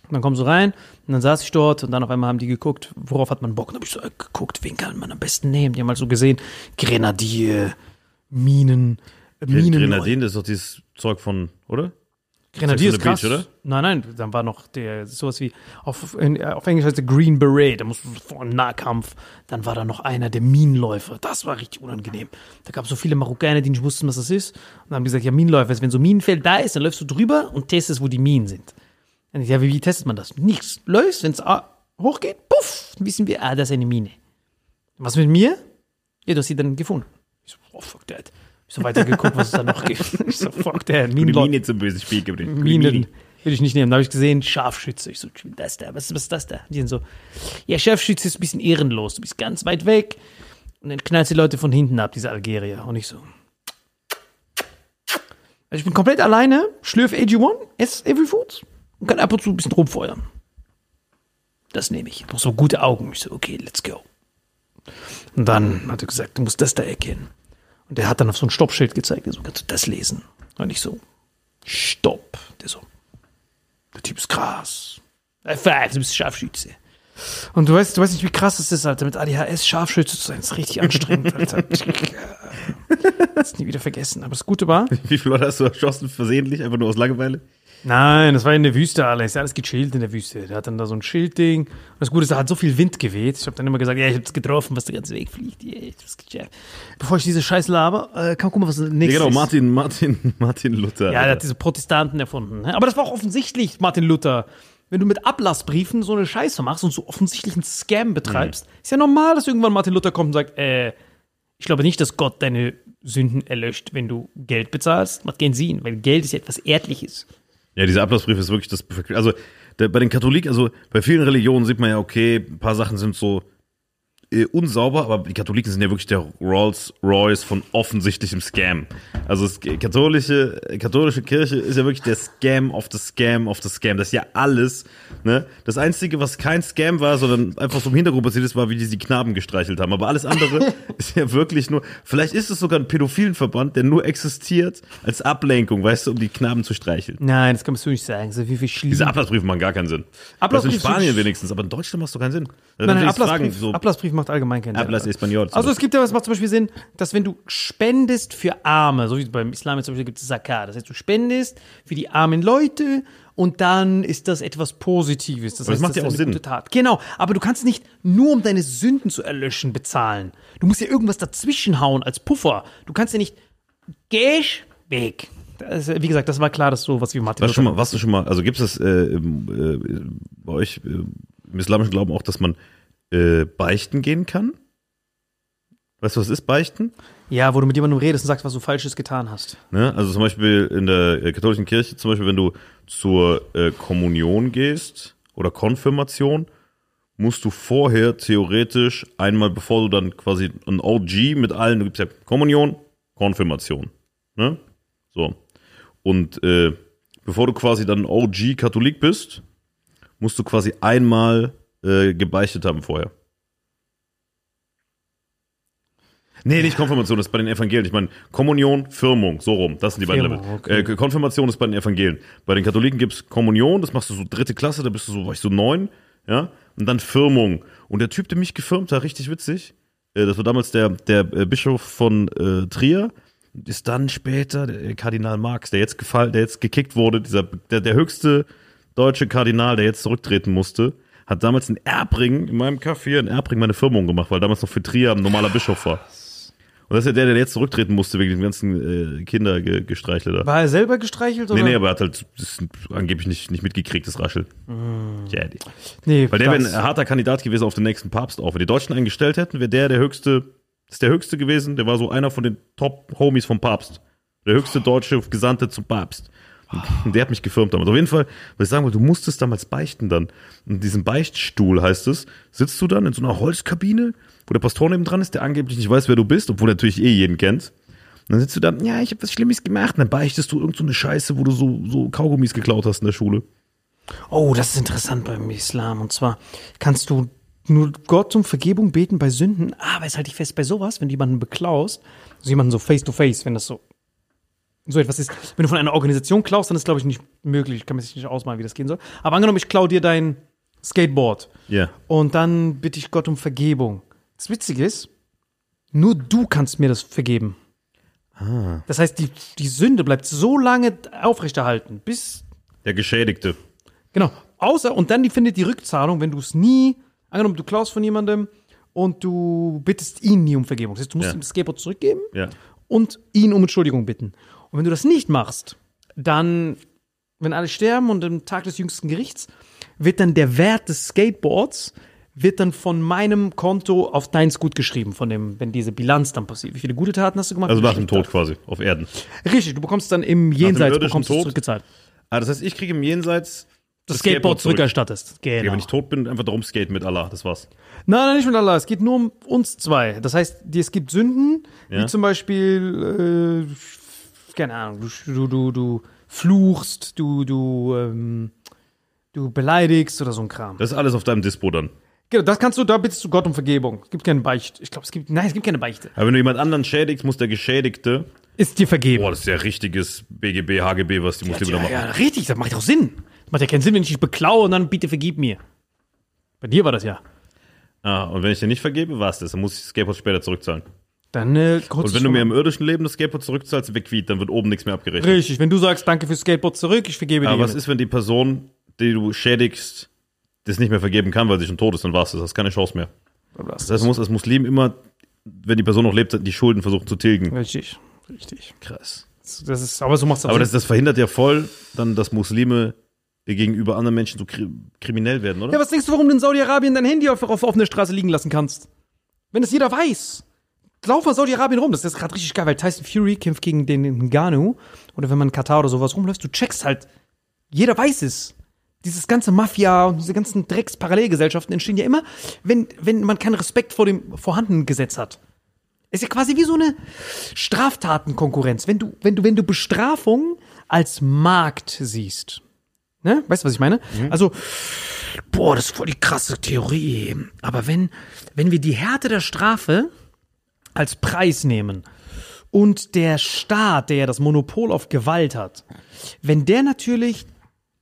Und dann kommst du rein und dann saß ich dort und dann auf einmal haben die geguckt, worauf hat man Bock. Und dann habe ich so äh, geguckt, wen kann man am besten nehmen. Die haben halt so gesehen, Grenadier, Minen, äh, Minen. Grenadin, das ist doch dieses Zeug von, oder? Grenadier ist krass. Beach, oder? Nein, nein, dann war noch der, sowas wie, auf, in, auf Englisch heißt der Green Beret, da musst du vor einem Nahkampf, dann war da noch einer, der Minenläufer, das war richtig unangenehm. Da gab es so viele Marokkaner, die nicht wussten, was das ist. Und dann haben gesagt, ja, Minenläufer, ist, wenn so ein Minenfeld da ist, dann läufst du drüber und testest, wo die Minen sind. Dann ich, ja, wie, wie testet man das? Nichts. Läufst, wenn es hochgeht, puff, dann wissen wir, ah, das ist eine Mine. Was mit mir? Ja, du hast sie dann gefunden. Ich so, oh, fuck that. Ich so weitergeguckt, was es da noch gibt. Ich so, fuck that, Die Minenläufer. Mine zum bösen Spiel geblieben. Minen will ich nicht nehmen. Da habe ich gesehen, Scharfschütze. Ich so, das da, was, was ist das da? Die sind so, ja, Scharfschütze ist ein bisschen ehrenlos. Du bist ganz weit weg. Und dann knallst die Leute von hinten ab, diese Algerier. Und ich so. Also ich bin komplett alleine, schlürf AG1, esse Every Foods und kann ab und zu ein bisschen rumfeuern. Das nehme ich. Noch so gute Augen. Ich so, okay, let's go. Und dann hat er gesagt, du musst das da erkennen. Und der hat dann auf so ein Stoppschild gezeigt. Der so, kannst du das lesen? Und ich so, Stopp. Der so, der Typ ist krass. High five, du bist Scharfschütze. Und du weißt, du weißt nicht, wie krass es ist, Alter, mit ADHS Scharfschütze zu sein. Das ist richtig anstrengend, Alter. das nie wieder vergessen. Aber das Gute war, Wie viele Leute hast du erschossen, versehentlich, einfach nur aus Langeweile? Nein, das war in der Wüste alles. Ja, alles gechillt in der Wüste. Der hat dann da so ein Schildding. Und das Gute ist, da hat so viel Wind geweht. Ich habe dann immer gesagt, ja, ich hab's getroffen, was der ganze Weg fliegt. Yeah, ich hab's gecheckt. Bevor ich diese Scheiß laber, äh, kann gucken, was das Ja, genau, ist. Martin, Martin, Martin Luther. Ja, der hat diese Protestanten erfunden. ne? Aber das war auch offensichtlich, Martin Luther. Wenn du mit Ablassbriefen so eine Scheiße machst und so offensichtlich einen Scam betreibst, ist ja normal, dass irgendwann Martin Luther kommt und sagt, äh, ich glaube nicht, dass Gott deine Sünden erlöscht, wenn du Geld bezahlst. Macht keinen Sinn, weil Geld ist ja etwas Erdliches. Ja, dieser Ablassbrief ist wirklich das perfekte. Also der, bei den Katholiken, also bei vielen Religionen sieht man ja, okay, ein paar Sachen sind so äh, unsauber, aber die Katholiken sind ja wirklich der Rolls Royce von offensichtlichem Scam. Also das katholische, katholische Kirche ist ja wirklich der Scam of the Scam of the Scam. Das ist ja alles. Ne? Das Einzige, was kein Scam war, sondern einfach so im Hintergrund passiert ist, war, wie die die Knaben gestreichelt haben. Aber alles andere ist ja wirklich nur. Vielleicht ist es sogar ein pädophilen Verband, der nur existiert als Ablenkung, weißt du, um die Knaben zu streicheln. Nein, das kannst du nicht sagen. So viel schlimm. Diese Ablassbriefe machen gar keinen Sinn. Das in Ablassbriefe Spanien wenigstens, aber in Deutschland macht es doch keinen Sinn. Nein, nein, ich fragen, Ablassbrief, so, Ablassbrief macht allgemein keinen Sinn. Ablass Español. Also es gibt ja, was macht zum Beispiel Sinn, dass wenn du spendest für Arme, so wie beim Islam jetzt zum Beispiel gibt es Zakat, das heißt, du spendest für die armen Leute und dann ist das etwas Positives. Das, Aber das heißt, macht ja ist auch eine Sinn. gute Tat. Genau, aber du kannst nicht nur um deine Sünden zu erlöschen bezahlen. Du musst ja irgendwas dazwischen hauen als Puffer. Du kannst ja nicht geh ich, weg. Das, wie gesagt, das war klar, dass so was wie Martin Warst du schon mal, warst du schon mal, also gibt es das äh, äh, bei euch äh, im islamischen Glauben auch, dass man äh, beichten gehen kann? Weißt du, was ist beichten? Ja, wo du mit jemandem redest und sagst, was du Falsches getan hast. Ne? Also zum Beispiel in der äh, katholischen Kirche, zum Beispiel, wenn du zur äh, Kommunion gehst oder Konfirmation, musst du vorher theoretisch einmal, bevor du dann quasi ein OG mit allen, du gibst ja Kommunion, Konfirmation. Ne? So. Und äh, bevor du quasi dann OG Katholik bist, musst du quasi einmal äh, gebeichtet haben vorher. Nee, nicht Konfirmation, das ist bei den Evangelien. Ich meine, Kommunion, Firmung, so rum. Das sind die beiden Firmung, Level. okay. Äh, Konfirmation ist bei den Evangelien. Bei den Katholiken gibt's Kommunion, das machst du so dritte Klasse, da bist du so, war ich so neun, ja. Und dann Firmung. Und der Typ, der mich gefirmt hat, richtig witzig, äh, das war damals der, der äh, Bischof von äh, Trier, ist dann später der Kardinal Marx, der jetzt gefallen, der jetzt gekickt wurde, dieser, der, der höchste deutsche Kardinal, der jetzt zurücktreten musste, hat damals in Erbring, in meinem Café in Erbring meine Firmung gemacht, weil damals noch für Trier ein normaler Bischof war. Und das ist ja der, der jetzt zurücktreten musste wegen dem ganzen äh, Kindergestreichle da. War er selber gestreichelt? Oder? Nee, nee, aber er hat halt das angeblich nicht, nicht mitgekriegt, das Rascheln. Ja, die. nee Weil der wäre ein harter Kandidat gewesen auf den nächsten Papst auch. Wenn die Deutschen einen gestellt hätten, wäre der der höchste, ist der höchste gewesen. Der war so einer von den Top-Homies vom Papst. Der höchste deutsche Gesandte zum Papst. Der hat mich gefirmt damals. Auf jeden Fall, was ich sagen wollte, du musstest damals beichten dann. In diesem Beichtstuhl heißt es, sitzt du dann in so einer Holzkabine, wo der Pastor neben dran ist, der angeblich nicht weiß, wer du bist, obwohl er natürlich eh jeden kennt. Und dann sitzt du da, ja, ich habe was Schlimmes gemacht. Und dann beichtest du irgend so Scheiße, wo du so, so Kaugummis geklaut hast in der Schule. Oh, das ist interessant beim Islam. Und zwar kannst du nur Gott um Vergebung beten bei Sünden, aber es halte ich fest bei sowas, wenn du jemanden beklaust, also jemanden so face to face, wenn das so so etwas ist. Wenn du von einer Organisation klaust, dann ist glaube ich nicht möglich. Ich kann mir sich nicht ausmalen, wie das gehen soll. Aber angenommen, ich klau dir dein Skateboard Ja. und dann bitte ich Gott um Vergebung. Das Witzige ist, nur du kannst mir das vergeben. Das heißt, die, die Sünde bleibt so lange aufrechterhalten, bis Der Geschädigte. Genau. Außer, und dann die findet die Rückzahlung, wenn du es nie, angenommen, du klaust von jemandem und du bittest ihn nie um Vergebung. Das heißt, du musst Ja. ihm das Skateboard zurückgeben Ja. und ihn um Entschuldigung bitten. Und wenn du das nicht machst, dann, wenn alle sterben und am Tag des jüngsten Gerichts, wird dann der Wert des Skateboards wird dann von meinem Konto auf deins gut geschrieben, von dem, wenn diese Bilanz dann passiert. Wie viele gute Taten hast du gemacht? Also nach dem Tod quasi, auf Erden. Richtig, du bekommst dann im Jenseits bekommst Tod? zurückgezahlt. Ah, das heißt, ich kriege im Jenseits Das Skateboard, zurück. zurückerstattest. Genau. wenn ich tot bin, einfach darum skaten mit Allah, das war's. Nein, nein, nicht mit Allah. Es geht nur um uns zwei. Das heißt, es gibt Sünden, Ja. wie zum Beispiel, äh, keine Ahnung, du, du, du, du fluchst, du, du, ähm, du beleidigst oder so ein Kram. Das ist alles auf deinem Dispo dann. Genau, das kannst du, da bittest du Gott um Vergebung. Es gibt keine Beichte. Ich glaube, es gibt, nein, es gibt keine Beichte. Aber wenn du jemand anderen schädigst, muss der Geschädigte, Ist dir vergeben. boah, das ist ja richtiges BGB, HGB, was die Muslime da ja, machen. ja, richtig, das macht doch Sinn. Das macht ja keinen Sinn, wenn ich dich beklaue und dann bitte vergib mir. Bei dir war das ja. Ah, und wenn ich dir nicht vergebe, war's das. Dann muss ich das Skateboard später zurückzahlen. Dann, äh, Und wenn du mir im irdischen Leben das Skateboard zurückzahlst, wegwiet, dann wird oben nichts mehr abgerechnet. Richtig, wenn du sagst, danke fürs Skateboard zurück, ich vergebe Aber dir. was hiermit. ist, wenn die Person, die du schädigst, das nicht mehr vergeben kann, weil sie schon tot ist, dann war's das. Das ist keine Chance mehr. Das heißt, man muss als Muslim immer, wenn die Person noch lebt, die Schulden versuchen zu tilgen. Richtig, richtig. Krass. Das ist, aber so macht's Aber das, das verhindert ja voll dann, dass Muslime gegenüber anderen Menschen so kri kriminell werden, oder? Ja, was denkst du, warum du in Saudi-Arabien dein Handy auf, auf offener Straße liegen lassen kannst? Wenn das jeder weiß. Lauf mal Saudi-Arabien rum. Das ist gerade richtig geil, weil Tyson Fury kämpft gegen den Ngannou. Oder wenn man in Katar oder sowas rumläuft, du checkst halt, jeder weiß es. Dieses ganze Mafia und diese ganzen Drecks-Parallelgesellschaften entstehen ja immer, wenn, wenn man keinen Respekt vor dem vorhandenen Gesetz hat. Ist ja quasi wie so eine Straftatenkonkurrenz. Wenn du, wenn du, wenn du Bestrafung als Markt siehst. Ne? Weißt du, was ich meine? Also, boah, das ist voll die krasse Theorie. Aber wenn, wenn wir die Härte der Strafe als Preis nehmen und der Staat, der ja das Monopol auf Gewalt hat, wenn der natürlich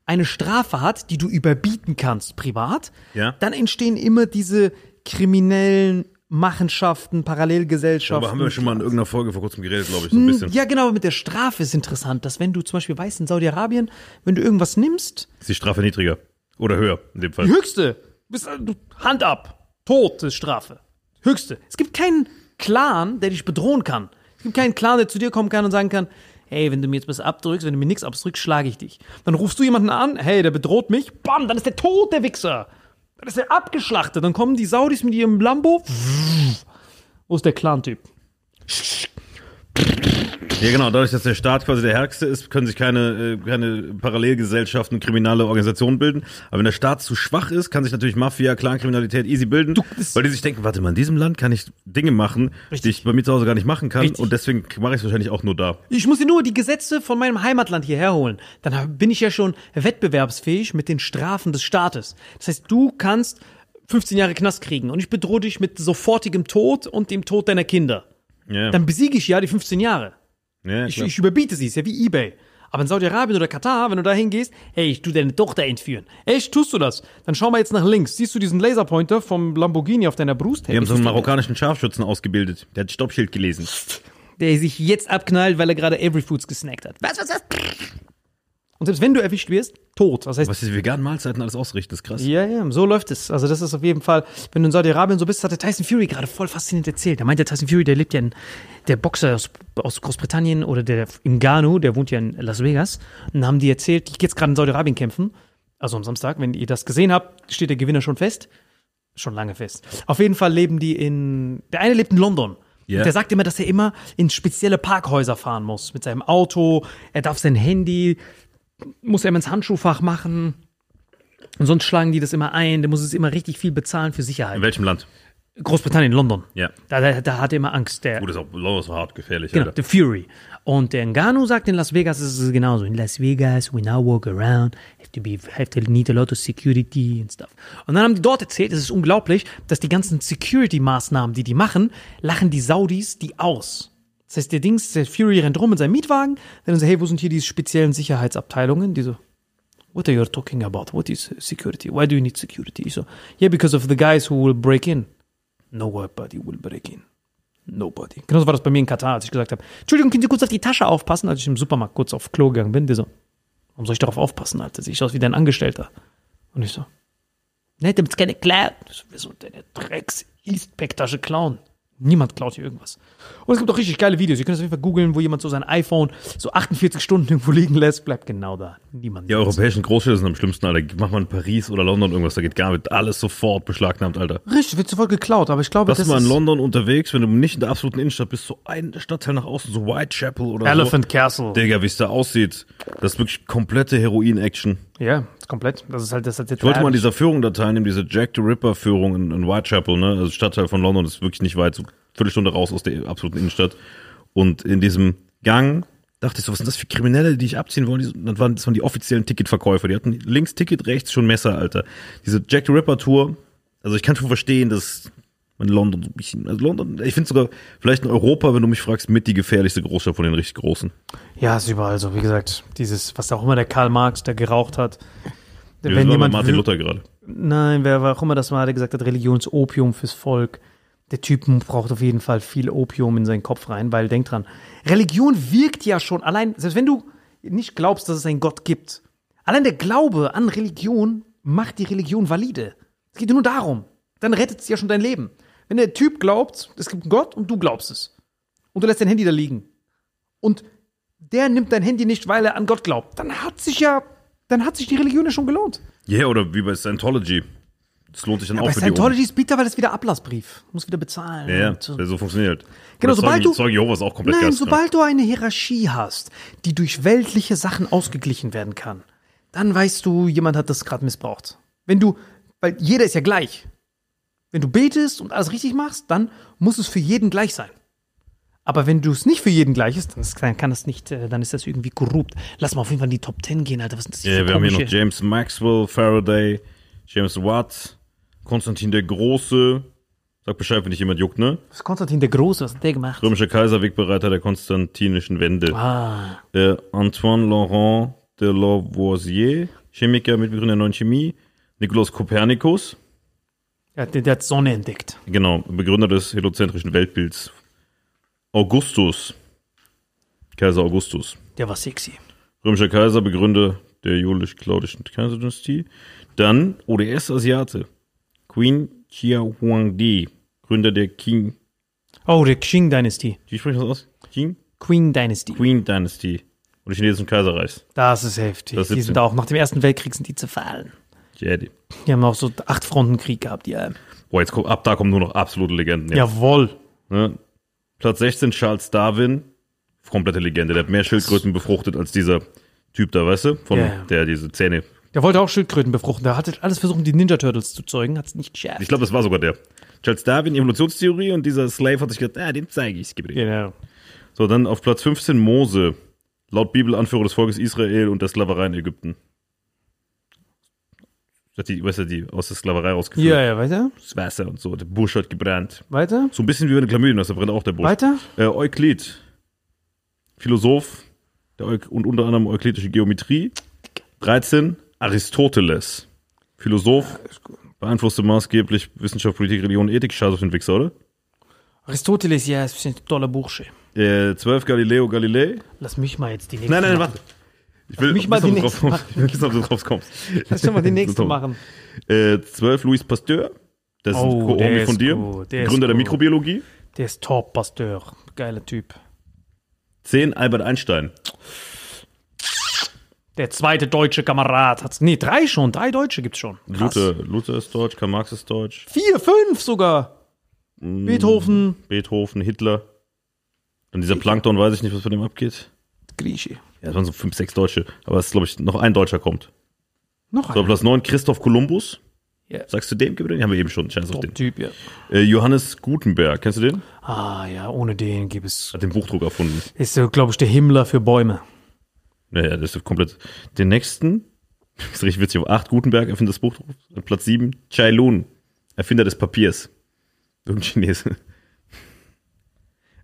eine Strafe hat, die du überbieten kannst, privat, Ja. dann entstehen immer diese kriminellen Machenschaften, Parallelgesellschaften. Aber haben wir schon mal in irgendeiner Folge vor kurzem geredet, glaube ich, so ein bisschen. Ja, genau, aber mit der Strafe ist interessant, dass wenn du zum Beispiel weißt, in Saudi-Arabien, wenn du irgendwas nimmst, Ist die Strafe niedriger. Oder höher, in dem Fall. die höchste, äh, Hand ab, Tod ist Strafe. Höchste. Es gibt keinen Clan, der dich bedrohen kann. Es gibt keinen Clan, der zu dir kommen kann und sagen kann, hey, wenn du mir jetzt was abdrückst, wenn du mir nichts abdrückst, schlage ich dich. Dann rufst du jemanden an, hey, der bedroht mich, bam, dann ist der tot, der Wichser. Dann ist er abgeschlachtet. Dann kommen die Saudis mit ihrem Lambo. Wo ist der Clan-Typ? Ja, genau. Dadurch, dass der Staat quasi der Stärkste ist, können sich keine, äh, keine Parallelgesellschaften, kriminelle Organisationen bilden. Aber wenn der Staat zu schwach ist, kann sich natürlich Mafia, Clankriminalität easy bilden, weil die sich denken, warte mal, in diesem Land kann ich Dinge machen, die Richtig. ich bei mir zu Hause gar nicht machen kann. Richtig. Und deswegen mache ich es wahrscheinlich auch nur da. Ich muss dir nur die Gesetze von meinem Heimatland hierher holen. Dann bin ich ja schon wettbewerbsfähig mit den Strafen des Staates. Das heißt, du kannst 15 Jahre Knast kriegen und ich bedrohe dich mit sofortigem Tod und dem Tod deiner Kinder. Ja, Dann besiege ich ja die 15 Jahre. Ja, Ich, ich überbiete sie, ist ja wie Ebay. Aber in Saudi-Arabien oder Katar, wenn du da hingehst, hey, ich tu deine Tochter entführen. Echt, tust du das? Dann schau mal jetzt nach links. Siehst du diesen Laserpointer vom Lamborghini auf deiner Brust? Die haben so einen marokkanischen Scharfschützen ausgebildet. Der hat Stoppschild gelesen. der? Der sich jetzt abknallt, weil er gerade Every Foods gesnackt hat. Was, was, was? Und selbst wenn du erwischt wirst, tot. Das heißt, Was diese veganen Mahlzeiten alles ausrichten, ist krass. ja, ja, so läuft es. Also das ist auf jeden Fall, wenn du in Saudi-Arabien so bist, hat der Tyson Fury gerade voll faszinierend erzählt. Der meint, der Tyson Fury, der lebt ja in, der Boxer aus, aus Großbritannien oder der im Gano, der wohnt ja in Las Vegas. Und dann haben die erzählt, die jetzt gerade in Saudi-Arabien kämpfen. Also am Samstag, wenn ihr das gesehen habt, steht der Gewinner schon fest. Schon lange fest. Auf jeden Fall leben die in, der eine lebt in London. Und der sagt immer, dass er immer in spezielle Parkhäuser fahren muss mit seinem Auto. Er darf sein Handy, muss er immer ins Handschuhfach machen. Und sonst schlagen die das immer ein. Der muss es immer richtig viel bezahlen für Sicherheit. In welchem Land? Großbritannien, London. Ja. Da, da, da hat er immer Angst. Der, Gut, ist auch Low ist hart gefährlich. genau, Alter. der Fury. Und der Ngannou sagt, in Las Vegas ist es genauso. In Las Vegas, we now walk around, have to be, have to need a lot of security and stuff. Und dann haben die dort erzählt, es ist unglaublich, dass die ganzen Security-Maßnahmen, die die machen, lachen die Saudis die aus. Das heißt, der Dings, der Fury rennt rum in seinem Mietwagen, dann so, hey, wo sind hier die speziellen Sicherheitsabteilungen? Die so, what are you talking about? What is security? Why do you need security? Ich so, yeah, because of the guys who will break in. Nobody will break in. Nobody. Genauso war das bei mir in Katar, als ich gesagt habe, Entschuldigung, können Sie kurz auf die Tasche aufpassen, als ich im Supermarkt kurz auf Klo gegangen bin. Der so, warum soll ich darauf aufpassen, Alter? Sehe ich aus wie dein Angestellter. Und ich so, ne, damit keine klaut. Ich so, wieso deine drecks Eastpack-Tasche klauen? Niemand klaut hier irgendwas. Und es gibt auch richtig geile Videos. Ihr könnt es auf jeden Fall googeln, wo jemand so sein iPhone so 48 Stunden irgendwo liegen lässt, bleibt genau da. Niemand. Die europäischen Großstädte sind am schlimmsten, Alter. Mach mal in Paris oder London irgendwas, da geht gar nicht. Alles sofort beschlagnahmt, Alter. Richtig, wird sofort geklaut, aber ich glaube, das du mal in ist London unterwegs, wenn du nicht in der absoluten Innenstadt bist, so ein Stadtteil nach außen, so Whitechapel oder Elephant Castle. so. Digga, wie es da aussieht. Das ist wirklich komplette Heroin-Action. Ja, komplett. Das ist halt das. Ist halt Ich wollte mal an dieser Führung da teilnehmen, diese Jack the Ripper-Führung in, in Whitechapel, ne? Also Stadtteil von London, ist wirklich nicht weit, so Viertelstunde raus aus der absoluten Innenstadt. Und in diesem Gang dachte ich so, was sind das für Kriminelle, die ich abziehen wollen? Das waren, das waren die offiziellen Ticketverkäufer. Die hatten links Ticket, rechts schon Messer, Alter. Diese Jack the Ripper-Tour, also ich kann schon verstehen, dass in London so ein bisschen, also London, ich finde sogar vielleicht in Europa, wenn du mich fragst, mit die gefährlichste Großstadt von den richtig großen. Ja, ist überall so. Wie gesagt, dieses, was auch immer der Karl Marx, der geraucht hat. Wir wenn sind bei jemand Martin Luther gerade. Nein, wer auch immer das war, der gesagt hat, Religion ist Opium fürs Volk. Der Typ braucht auf jeden Fall viel Opium in seinen Kopf rein, weil denk dran, Religion wirkt ja schon allein, selbst wenn du nicht glaubst, dass es einen Gott gibt. Allein der Glaube an Religion macht die Religion valide. Es geht nur darum. Dann rettet es ja schon dein Leben. Wenn der Typ glaubt, es gibt einen Gott und du glaubst es. Und du lässt dein Handy da liegen. Und der nimmt dein Handy nicht, weil er an Gott glaubt. Dann hat sich ja, dann hat sich die Religion ja schon gelohnt. Ja, yeah, oder wie bei Scientology. Das lohnt sich dann auch Bei für. Scientology ist bitter, weil das wieder Ablassbrief. Muss wieder bezahlen. Ja, ja, so. funktioniert. Genau, sobald Zeugen, du- Zeugen Jehovas auch komplett Nein, geisteskrank. sobald du eine Hierarchie hast, die durch weltliche Sachen ausgeglichen werden kann, dann weißt du, jemand hat das gerade missbraucht. Wenn du, weil jeder ist ja gleich. Wenn du betest und alles richtig machst, dann muss es für jeden gleich sein. Aber wenn du es nicht für jeden gleich ist, dann, ist, kann das nicht, äh, dann ist das irgendwie korrupt. Lass mal auf jeden Fall in die Top 10 gehen, Alter. Was sind das Ja, wir haben hier noch James Maxwell, Faraday, James Watt, Konstantin der Große. Sag Bescheid, wenn dich jemand juckt, ne? Was ist Konstantin der Große, was hat der gemacht? Römischer Kaiser, Wegbereiter der konstantinischen Wende. Ah, Der Antoine Laurent de Lavoisier, Chemiker, Mitbegründer der neuen Chemie. Nikolaus Kopernikus, der, der, der hat Sonne entdeckt. genau, Begründer des heliozentrischen Weltbilds. Augustus, Kaiser Augustus. Der war sexy. Römischer Kaiser, Begründer der julisch-claudischen Kaiserdynastie. Dann, oh, der erste Asiate. Queen Chia Huangdi, Gründer der Qing Oh, der Qing Dynasty. Wie spricht das aus? Qing? Queen Dynasty. Queen Dynasty. Oder chinesischen Kaiserreichs. Das ist heftig. Das die 17. sind auch nach dem Ersten Weltkrieg sind die zerfallen. Jedi. Die haben auch so acht Frontenkrieg gehabt, ja. Boah, jetzt kommt, ab da kommen nur noch absolute Legenden. jetzt. Jawohl. Ne? Platz 16, Charles Darwin. Komplette Legende. Der hat mehr Schildkröten befruchtet als dieser Typ da, weißt du? Von ja. der diese Zähne. Der wollte auch Schildkröten befruchten. Der hatte alles versucht, um die Ninja Turtles zu zeugen, hat es nicht geschafft. Ich glaube, das war sogar der. Charles Darwin, Evolutionstheorie und dieser Slave hat sich gedacht, ah, den zeige ich. Gib dir. Genau. So, dann auf Platz 15 Mose. Laut Bibel Anführer des Volkes Israel und der Sklaverei in Ägypten. Hat die, weißt du, die aus der Sklaverei rausgeführt. Ja, ja, weiter. Das Wasser und so. Der Busch hat gebrannt. Weiter. So ein bisschen wie du Chlamydien da brennt auch der Busch. Weiter. Äh, Euklid. Philosoph. Der Euk und unter anderem euklidische Geometrie. 13. Aristoteles. Philosoph. Beeinflusste maßgeblich Wissenschaft, Politik, Religion, Ethik. Scheiß auf den Wichser, oder? Aristoteles, ja, ist ein toller Bursche. Äh, 12. Galileo Galilei. Lass mich mal jetzt die nächste Nein, nein, machen. warte. Ich will mich mal die drauf nächste kommst. Ich will wissen, ob du drauf kommst. Lass schon mal die nächste So. machen. Äh, 12 Louis Pasteur. Das ist Oh, ein Co- ist von dir. gut, der ist Gründer der. Mikrobiologie. Der ist Top Pasteur. Geiler Typ. 10 Albert Einstein. Der zweite deutsche Kamerad hat's. Nee, drei schon. Drei Deutsche gibt's schon. Krass. Luther, Luther ist deutsch, Karl Marx ist deutsch. Vier, fünf sogar. Mm, Beethoven. Beethoven, Hitler. Und dieser Plankton weiß ich nicht, was bei dem abgeht. Grieche. Ja, das waren so fünf, sechs Deutsche. Aber es ist, glaube ich, noch ein Deutscher kommt. Noch So, ein Platz 9, Christoph Kolumbus. Ja. Sagst du dem? Den? Haben wir eben schon. Scheiß auf den. Top-Typ, ja. Äh, Johannes Gutenberg. Kennst du den? Ah ja, ohne den gibt es. Hat den Buchdruck erfunden. Ist, glaube ich, der Himmler für Bäume. Naja, das ist komplett. Den nächsten, das ist richtig witzig, auf 8 Gutenberg, Erfinder des Buchdrucks. Platz 7, Chai Lun, Erfinder des Papiers. Irgendein Chinese.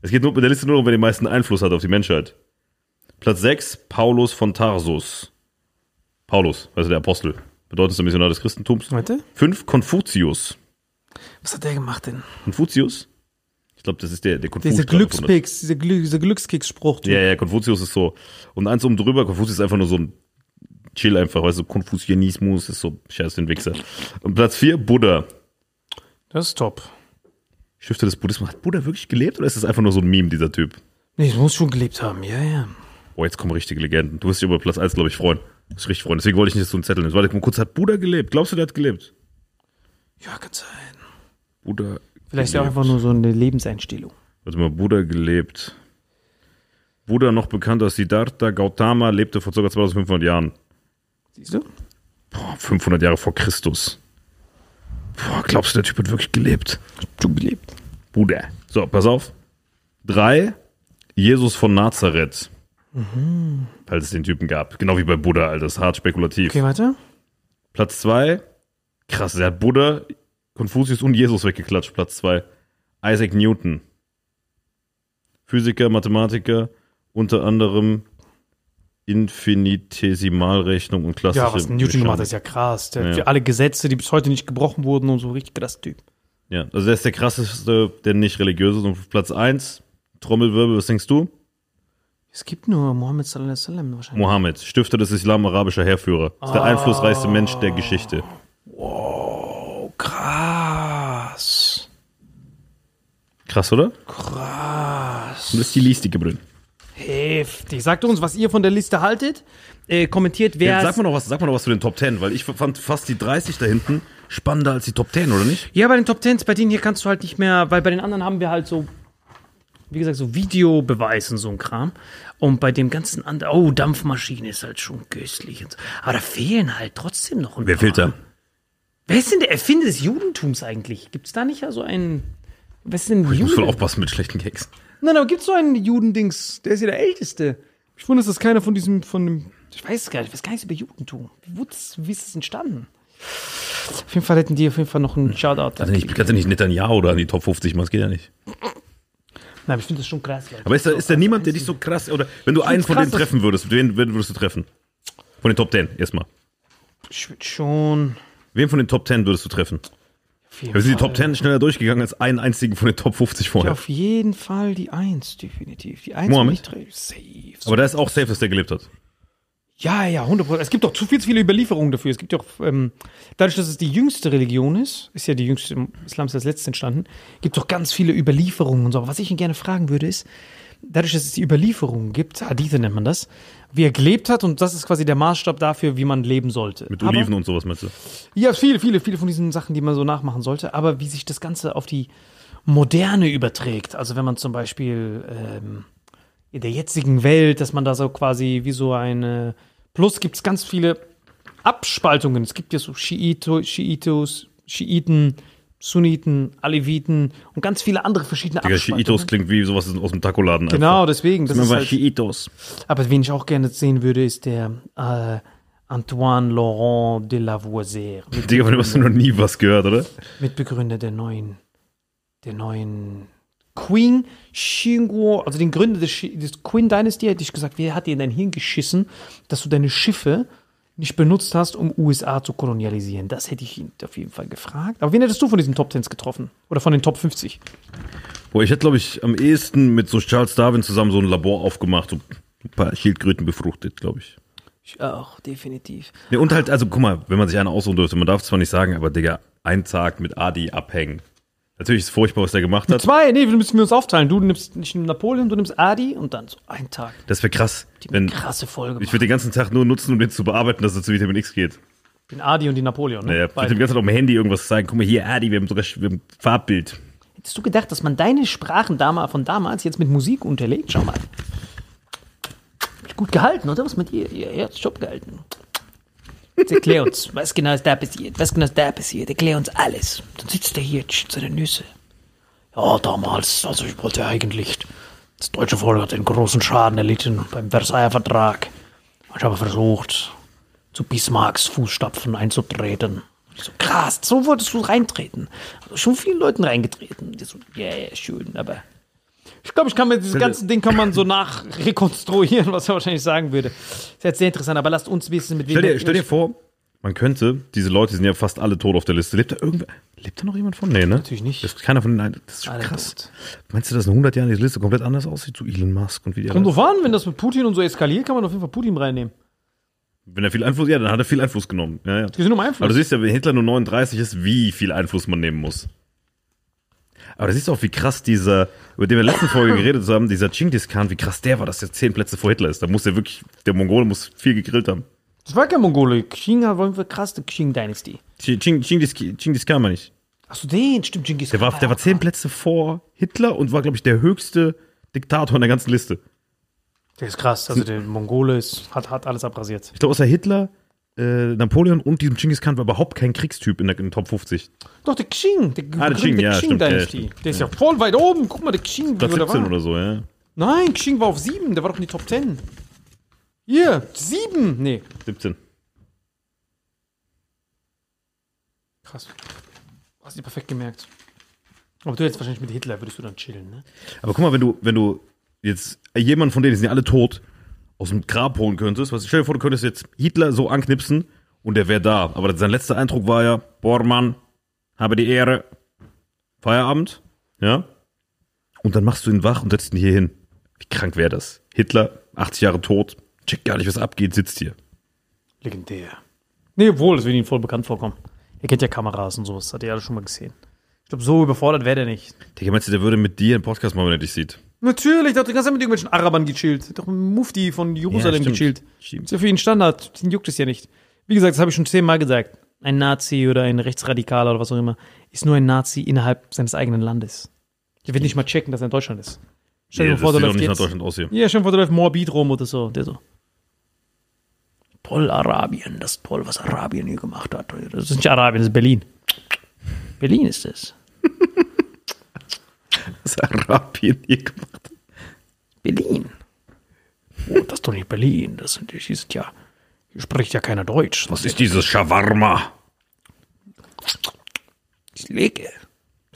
Es geht nur bei der Liste nur um, wer den meisten Einfluss hat auf die Menschheit. Platz 6, Paulus von Tarsus. Paulus, also der Apostel, bedeutendster Missionar des Christentums. Warte. 5, Konfuzius. Was hat der gemacht denn? Konfuzius? Ich glaube, das ist der, der Konfuzius. Dieser Glückspix, dieser, Glück, dieser Glückskeks-Spruch. Ja, ja, Konfuzius ist so. Und eins oben drüber, Konfuzius ist einfach nur so ein Chill einfach, weißt du, Konfuzianismus ist so scheiß den Wichser. Und Platz 4, Buddha. Das ist top. Stifter des Buddhismus. Hat Buddha wirklich gelebt oder ist das einfach nur so ein Meme, dieser Typ? Nee, das muss schon gelebt haben, ja, ja. Oh, jetzt kommen richtige Legenden. Du wirst dich über Platz 1, glaube ich, freuen. Das ist richtig freuen. Deswegen wollte ich nicht, dass du einen Zettel nimmst. Warte mal kurz, hat Buddha gelebt? Glaubst du, der hat gelebt? Ja, kann sein. Buddha. Vielleicht ist ja auch gelebt. einfach nur so eine Lebenseinstellung. Warte mal, Buddha gelebt. Buddha, noch bekannt als Siddhartha Gautama, lebte vor ca. 2500 Jahren. Siehst du? Boah, 500 Jahre vor Christus. Boah, glaubst du, der Typ hat wirklich gelebt? Schon gelebt. Buddha. So, pass auf. Drei, Jesus von Nazareth. Falls es den Typen gab. Genau wie bei Buddha, Alter. Das ist hart spekulativ. Okay, weiter. Platz zwei, krass, er hat Buddha, Konfuzius und Jesus weggeklatscht. Platz zwei. Isaac Newton. Physiker, Mathematiker, unter anderem Infinitesimalrechnung und klassische Ja, was Newton gemacht hat, ist ja krass. Der Ja. für alle Gesetze, die bis heute nicht gebrochen wurden und so richtig krass Typ. Ja, also der ist der krasseste, der nicht religiös ist. Und Platz eins, Trommelwirbel, was denkst du? Es gibt nur Mohammed sallallahu alaihi wasallam wahrscheinlich. Mohammed, Stifter des Islam, arabischer Heerführer. Ist der einflussreichste Mensch der Geschichte. Oh, krass. Krass, oder? Krass. Und das ist die Liste drin. Heftig. Sagt uns, was ihr von der Liste haltet. Äh, kommentiert, wer. Ja, sag mal noch was, sag mal noch was zu den Top 10, weil ich fand fast die 30 da hinten spannender als die Top 10, oder nicht? Ja, bei den Top Tens, bei denen hier kannst du halt nicht mehr, weil bei den anderen haben wir halt so, wie gesagt, so Videobeweis und so ein Kram. Und bei dem ganzen anderen, oh, Dampfmaschine ist halt schon köstlich. Und so. Aber da fehlen halt trotzdem noch ein Wer paar. fehlt da? Wer ist denn der Erfinder des Judentums eigentlich? Gibt es da nicht ja so einen. Was ist denn Ich muss voll Juden? aufpassen mit schlechten Gags. Nein, aber gibt es so einen Judendings? Der ist ja der Älteste. Ich wundere, dass das keiner von diesem, von dem. Ich weiß es gar nicht, ich weiß gar nichts über Judentum. Wie, wie ist es entstanden? Auf jeden Fall hätten die auf jeden Fall noch einen Shoutout. Also nicht, kannst du nicht Netanyahu oder an die Top 50 machen, das geht ja nicht. Nein, ich finde das schon krass. Leute. Aber ist da, ist da niemand, der dich so krass, oder wenn du einen von krass, denen treffen würdest, wen, wen würdest du treffen? Von den Top 10, erstmal. Ich würde schon. Wen von den Top 10 würdest du treffen? Wir sind die Top 10 schneller durchgegangen als einen einzigen von den Top 50 Ja, vorher. auf jeden Fall die Eins, definitiv. Die Eins Mohammed? Safe. Aber da ist auch safe, dass der gelebt hat. Ja, ja, 100 Es gibt doch zu viel, zu viele Überlieferungen dafür. Es gibt ja auch, ähm, dadurch, dass es die jüngste Religion ist, ist ja die jüngste, im Islam ist als letzte entstanden, gibt es doch ganz viele Überlieferungen und so. Aber was ich ihn gerne fragen würde, ist, dadurch, dass es die Überlieferungen gibt, Hadithe nennt man das, wie er gelebt hat und das ist quasi der Maßstab dafür, wie man leben sollte. Mit Aber- Oliven und sowas meinst du? Ja, viele, viele, viele von diesen Sachen, die man so nachmachen sollte. Aber wie sich das Ganze auf die Moderne überträgt. Also wenn man zum Beispiel ähm, in der jetzigen Welt, dass man da so quasi wie so eine. Plus gibt es ganz viele Abspaltungen. Es gibt ja so Schiito, Schiitos, Schiiten, Sunniten, Aleviten und ganz viele andere verschiedene Digga, Abspaltungen. Chiitos klingt wie sowas aus dem Tacoladen. Genau, deswegen. Das Das ist halt, Chiitos. aber wen ich auch gerne sehen würde, ist der äh, Antoine Laurent de Lavoisier. Digga, von dem hast du noch nie was gehört, oder? Mitbegründer der neuen, der neuen Queen Shingo, also den Gründer des, des Queen Dynasty, hätte ich gesagt, wer hat dir in dein Hirn geschissen, dass du deine Schiffe nicht benutzt hast, um USA zu kolonialisieren? Das hätte ich ihn auf jeden Fall gefragt. Aber wen hättest du von diesen Top 10 getroffen? Oder von den Top 50? Boah, ich hätte, glaube ich, am ehesten mit so Charles Darwin zusammen so ein Labor aufgemacht, so ein paar Schildkröten befruchtet, glaube ich. Ich auch, definitiv. Ja, und halt, also guck mal, wenn man sich einen aussuchen dürfte, man darf es zwar nicht sagen, aber Digga, ein Tag mit Adi abhängen. Natürlich ist es furchtbar, was der gemacht hat. Zwei, nee, wir müssen wir uns aufteilen. Du nimmst nicht Napoleon, du nimmst Adi und dann so ein Tag. Das wäre krass, Die wenn krasse Folge. ich würde den ganzen Tag nur nutzen, um den zu bearbeiten, dass es zu Vitamin X geht. den Adi und die Napoleon. Ne? Naja, ich würde dem ganzen Tag auf dem Handy irgendwas zeigen. Guck mal hier, Adi, wir haben sogar wir haben ein Farbbild. Hättest du gedacht, dass man deine Sprachen damals, von damals jetzt mit Musik unterlegt? Schau mal. Gut gehalten, oder? Was mit dir? Ja, Job gehalten. Erklär uns, was genau ist da passiert? Was genau ist da passiert? Erklär uns alles. Dann sitzt er hier, tsch, seine Nüsse. Ja, damals, also ich wollte eigentlich, das deutsche Volk hat einen großen Schaden erlitten beim Versailler Vertrag. Ich habe versucht, zu Bismarcks Fußstapfen einzutreten. Ich so, krass, so wolltest du reintreten. Also schon vielen Leuten reingetreten. Die so, ja, yeah, schön, aber. Ich glaube, ich kann mit diesem ganzen Ding kann man so nachrekonstruieren, was er wahrscheinlich sagen würde. Ist jetzt sehr interessant, aber lasst uns wissen, mit wem Stell dir, stell dir vor, man könnte, diese Leute sind ja fast alle tot auf der Liste. Lebt da irgendwer? Lebt da noch jemand von? Nee, ne? Natürlich nicht. Das ist keiner von den. Das ist schon Alle krass. tot. Meinst du, dass in 100 Jahren diese Liste komplett anders aussieht? So Elon Musk und wie die Kommt drauf an, wenn das mit Putin und so eskaliert, kann man auf jeden Fall Putin reinnehmen. Wenn er viel Einfluss, ja, dann hat er viel Einfluss genommen. Ja, ja. Die sind um Einfluss. Aber du siehst ja, wenn Hitler nur 39 ist, wie viel Einfluss man nehmen muss. Aber da siehst du auch, wie krass dieser, über den wir in der letzten Folge geredet haben, dieser Genghis Khan, wie krass der war, dass der zehn Plätze vor Hitler ist. Da muss der wirklich, der Mongole muss viel gegrillt haben. das war kein Mongole. Xing war eine krasse Xing-Dynasty. Ching- Genghis, Genghis Khan meine ich. Achso, den, stimmt, Genghis Der war, Khan der war zehn krass. Plätze vor Hitler und war, glaube ich, der höchste Diktator in der ganzen Liste. Der ist krass. Also der Mongole ist, hat, hat alles abrasiert. Ich glaube, außer Hitler, äh, Napoleon und diesem Genghis Khan war überhaupt kein Kriegstyp in der in Top 50. Doch, der Xing. Der Ah, der Qing, ja, stimmt, ja, Dynasty. stimmt. der ist ja voll weit oben. Guck mal, der Xing, Platz der 17 war. oder so, ja. Nein, Xing war auf 7. Der war doch in die Top 10. Hier, 7. Nee, 17. krass. Hast du perfekt gemerkt. Aber du jetzt wahrscheinlich mit Hitler würdest du dann chillen, ne? Aber guck mal, wenn du, wenn du jetzt jemanden von denen, die sind ja alle tot, aus dem Grab holen könntest, was, stell dir vor, du könntest jetzt Hitler so anknipsen und der wäre da. Aber sein letzter Eindruck war ja, Bormann, habe die Ehre, Feierabend, ja? Und dann machst du ihn wach und setzt ihn hier hin. Wie krank wäre das? Hitler, 80 Jahre tot, checkt gar nicht, was abgeht, sitzt hier. Legendär. Nee, obwohl, das würde Ihnen voll bekannt vorkommen. Ihr kennt ja Kameras und sowas, hat ihr alle schon mal gesehen. Ich glaube, so überfordert wäre der nicht. Digga, meinst du, der würde mit dir einen Podcast machen, wenn er dich sieht? Natürlich, hat die ganze Zeit mit irgendwelchen Arabern gechillt. Hat Doch ein Mufti von Jerusalem stimmt. gechillt. Stimmt. Ist ja für ihn Standard. Den juckt es ja nicht. Wie gesagt, das habe ich schon zehnmal gesagt. Ein Nazi oder ein Rechtsradikaler oder was auch immer ist nur ein Nazi innerhalb seines eigenen Landes. Der wird nicht mal checken, dass er in Deutschland ist. Stell dir Nee, vor, der doch läuft nicht nach. Deutschland aus hier. Ja, stell dir vor, der läuft Moabit rum oder so. Der so. Toll, Arabien. Das ist toll, was Arabien hier gemacht hat. Das ist nicht Arabien, das ist Berlin. Berlin ist es. Was Arabien hier gemacht hat. Berlin. Oh, das ist doch nicht Berlin. Das sind, hier sind ja, hier spricht ja keiner Deutsch. Was ist dieses Shawarma? Ich lege.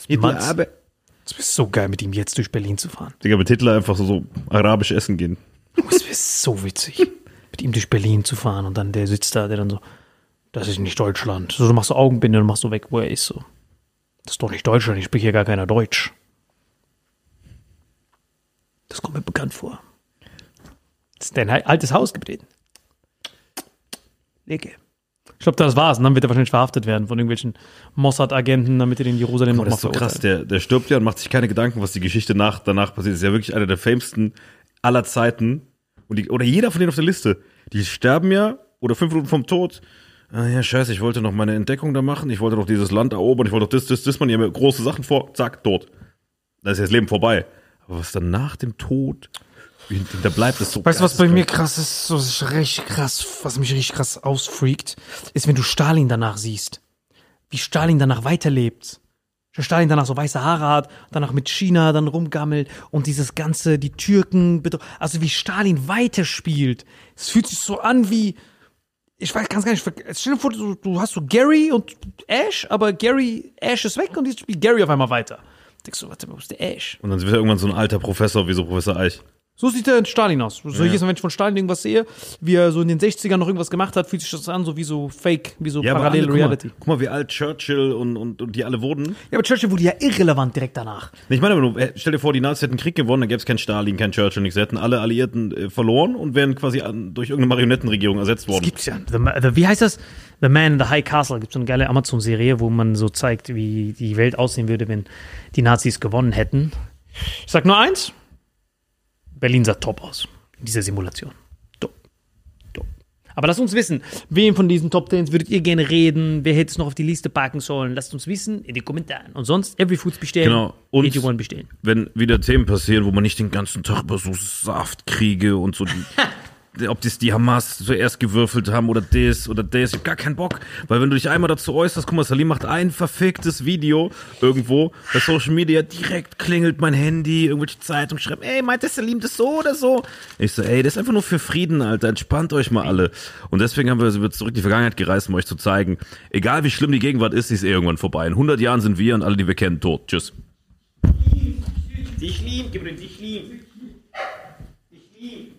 Hitler, Manns. aber. Es wäre so geil, mit ihm jetzt durch Berlin zu fahren. Digga, mit Hitler einfach so, so arabisch essen gehen. Oh, Es wäre so witzig, mit ihm durch Berlin zu fahren und dann der sitzt da, der dann so, das ist nicht Deutschland. So, du machst so Augenbinde und machst so weg, wo er ist. So. Das ist doch nicht Deutschland, ich spreche hier gar keiner Deutsch. Das kommt mir bekannt vor. Das ist dein altes Haus getreten. Lege. Ich glaube, das war's. Und dann wird er wahrscheinlich verhaftet werden von irgendwelchen Mossad-Agenten, damit er in Jerusalem nochmal das ist so krass, der, der stirbt ja und macht sich keine Gedanken, was die Geschichte nach, danach passiert. Das ist ja wirklich einer der famesten aller Zeiten. Und die, oder jeder von denen auf der Liste. Die sterben ja, oder fünf Minuten vom Tod. Ah ja, scheiße, ich wollte noch meine Entdeckung da machen, ich wollte doch dieses Land erobern, ich wollte doch das, das, das, man, die haben ja große Sachen vor, zack, tot. Da ist ja das Leben vorbei. Aber was dann nach dem Tod, da bleibt es so Weißt du, was bei mir krass ist, so ist richtig krass, was mich richtig krass ausfreakt, ist, wenn du Stalin danach siehst. Wie Stalin danach weiterlebt. Stalin danach so weiße Haare hat, danach mit China dann rumgammelt und dieses ganze, die Türken, also wie Stalin weiterspielt. Es fühlt sich so an wie, ich weiß ganz gar nicht, stell dir vor, du, du hast so Gary und Ash, aber Gary, Ash ist weg und jetzt spielt Gary auf einmal weiter. Denkst du, ist der Ash? Und dann wird er irgendwann so ein alter Professor, wie so Professor Eich. So sieht der Stalin aus. So jedes Mal, wenn ich von Stalin irgendwas sehe, wie er so in den 60ern noch irgendwas gemacht hat, fühlt sich das an, so wie so Fake, wie so aber Parallel alle, guck mal, Reality. Guck mal, wie alt Churchill und, und, und die alle wurden. Ja, aber Churchill wurde ja irrelevant direkt danach. Ich meine, aber nur, äh, stell dir vor, die Nazis hätten Krieg gewonnen, dann gäbe es keinen Stalin, keinen Churchill, nichts. Sie hätten alle Alliierten äh, verloren und wären quasi an, durch irgendeine Marionettenregierung ersetzt worden. Gibt's ja. The, the, wie heißt das? The Man in the High Castle. Gibt so eine geile Amazon-Serie, wo man so zeigt, wie die Welt aussehen würde, wenn die Nazis gewonnen hätten. Ich sag nur eins: Berlin sah top aus in dieser Simulation. Top. Top. Aber lasst uns wissen, wem von diesen Top 10 würdet ihr gerne reden? Wer hätte es noch auf die Liste packen sollen? Lasst uns wissen in den Kommentaren. Und sonst Every Foods bestellen. Genau. Und- 81 bestellen. Wenn wieder Themen passieren, wo man nicht den ganzen Tag über so Saftkriege und so die, ob das die Hamas zuerst gewürfelt haben oder das oder das. Ich hab gar keinen Bock. Weil wenn du dich einmal dazu äußerst, guck mal, Salim macht ein verficktes Video irgendwo bei Social Media, direkt klingelt mein Handy, irgendwelche Zeitung schreiben, ey, meint der Salim das so oder so? Ich so, ey, das ist einfach nur für Frieden, Alter, entspannt euch mal alle. Und deswegen haben wir wir zurück in die Vergangenheit gereist, um euch zu zeigen, egal wie schlimm die Gegenwart ist, sie ist eh irgendwann vorbei. In 100 Jahren sind wir und alle, die wir kennen, tot. Tschüss. Dich lieb, gib dir dich lieb. Dich lieb.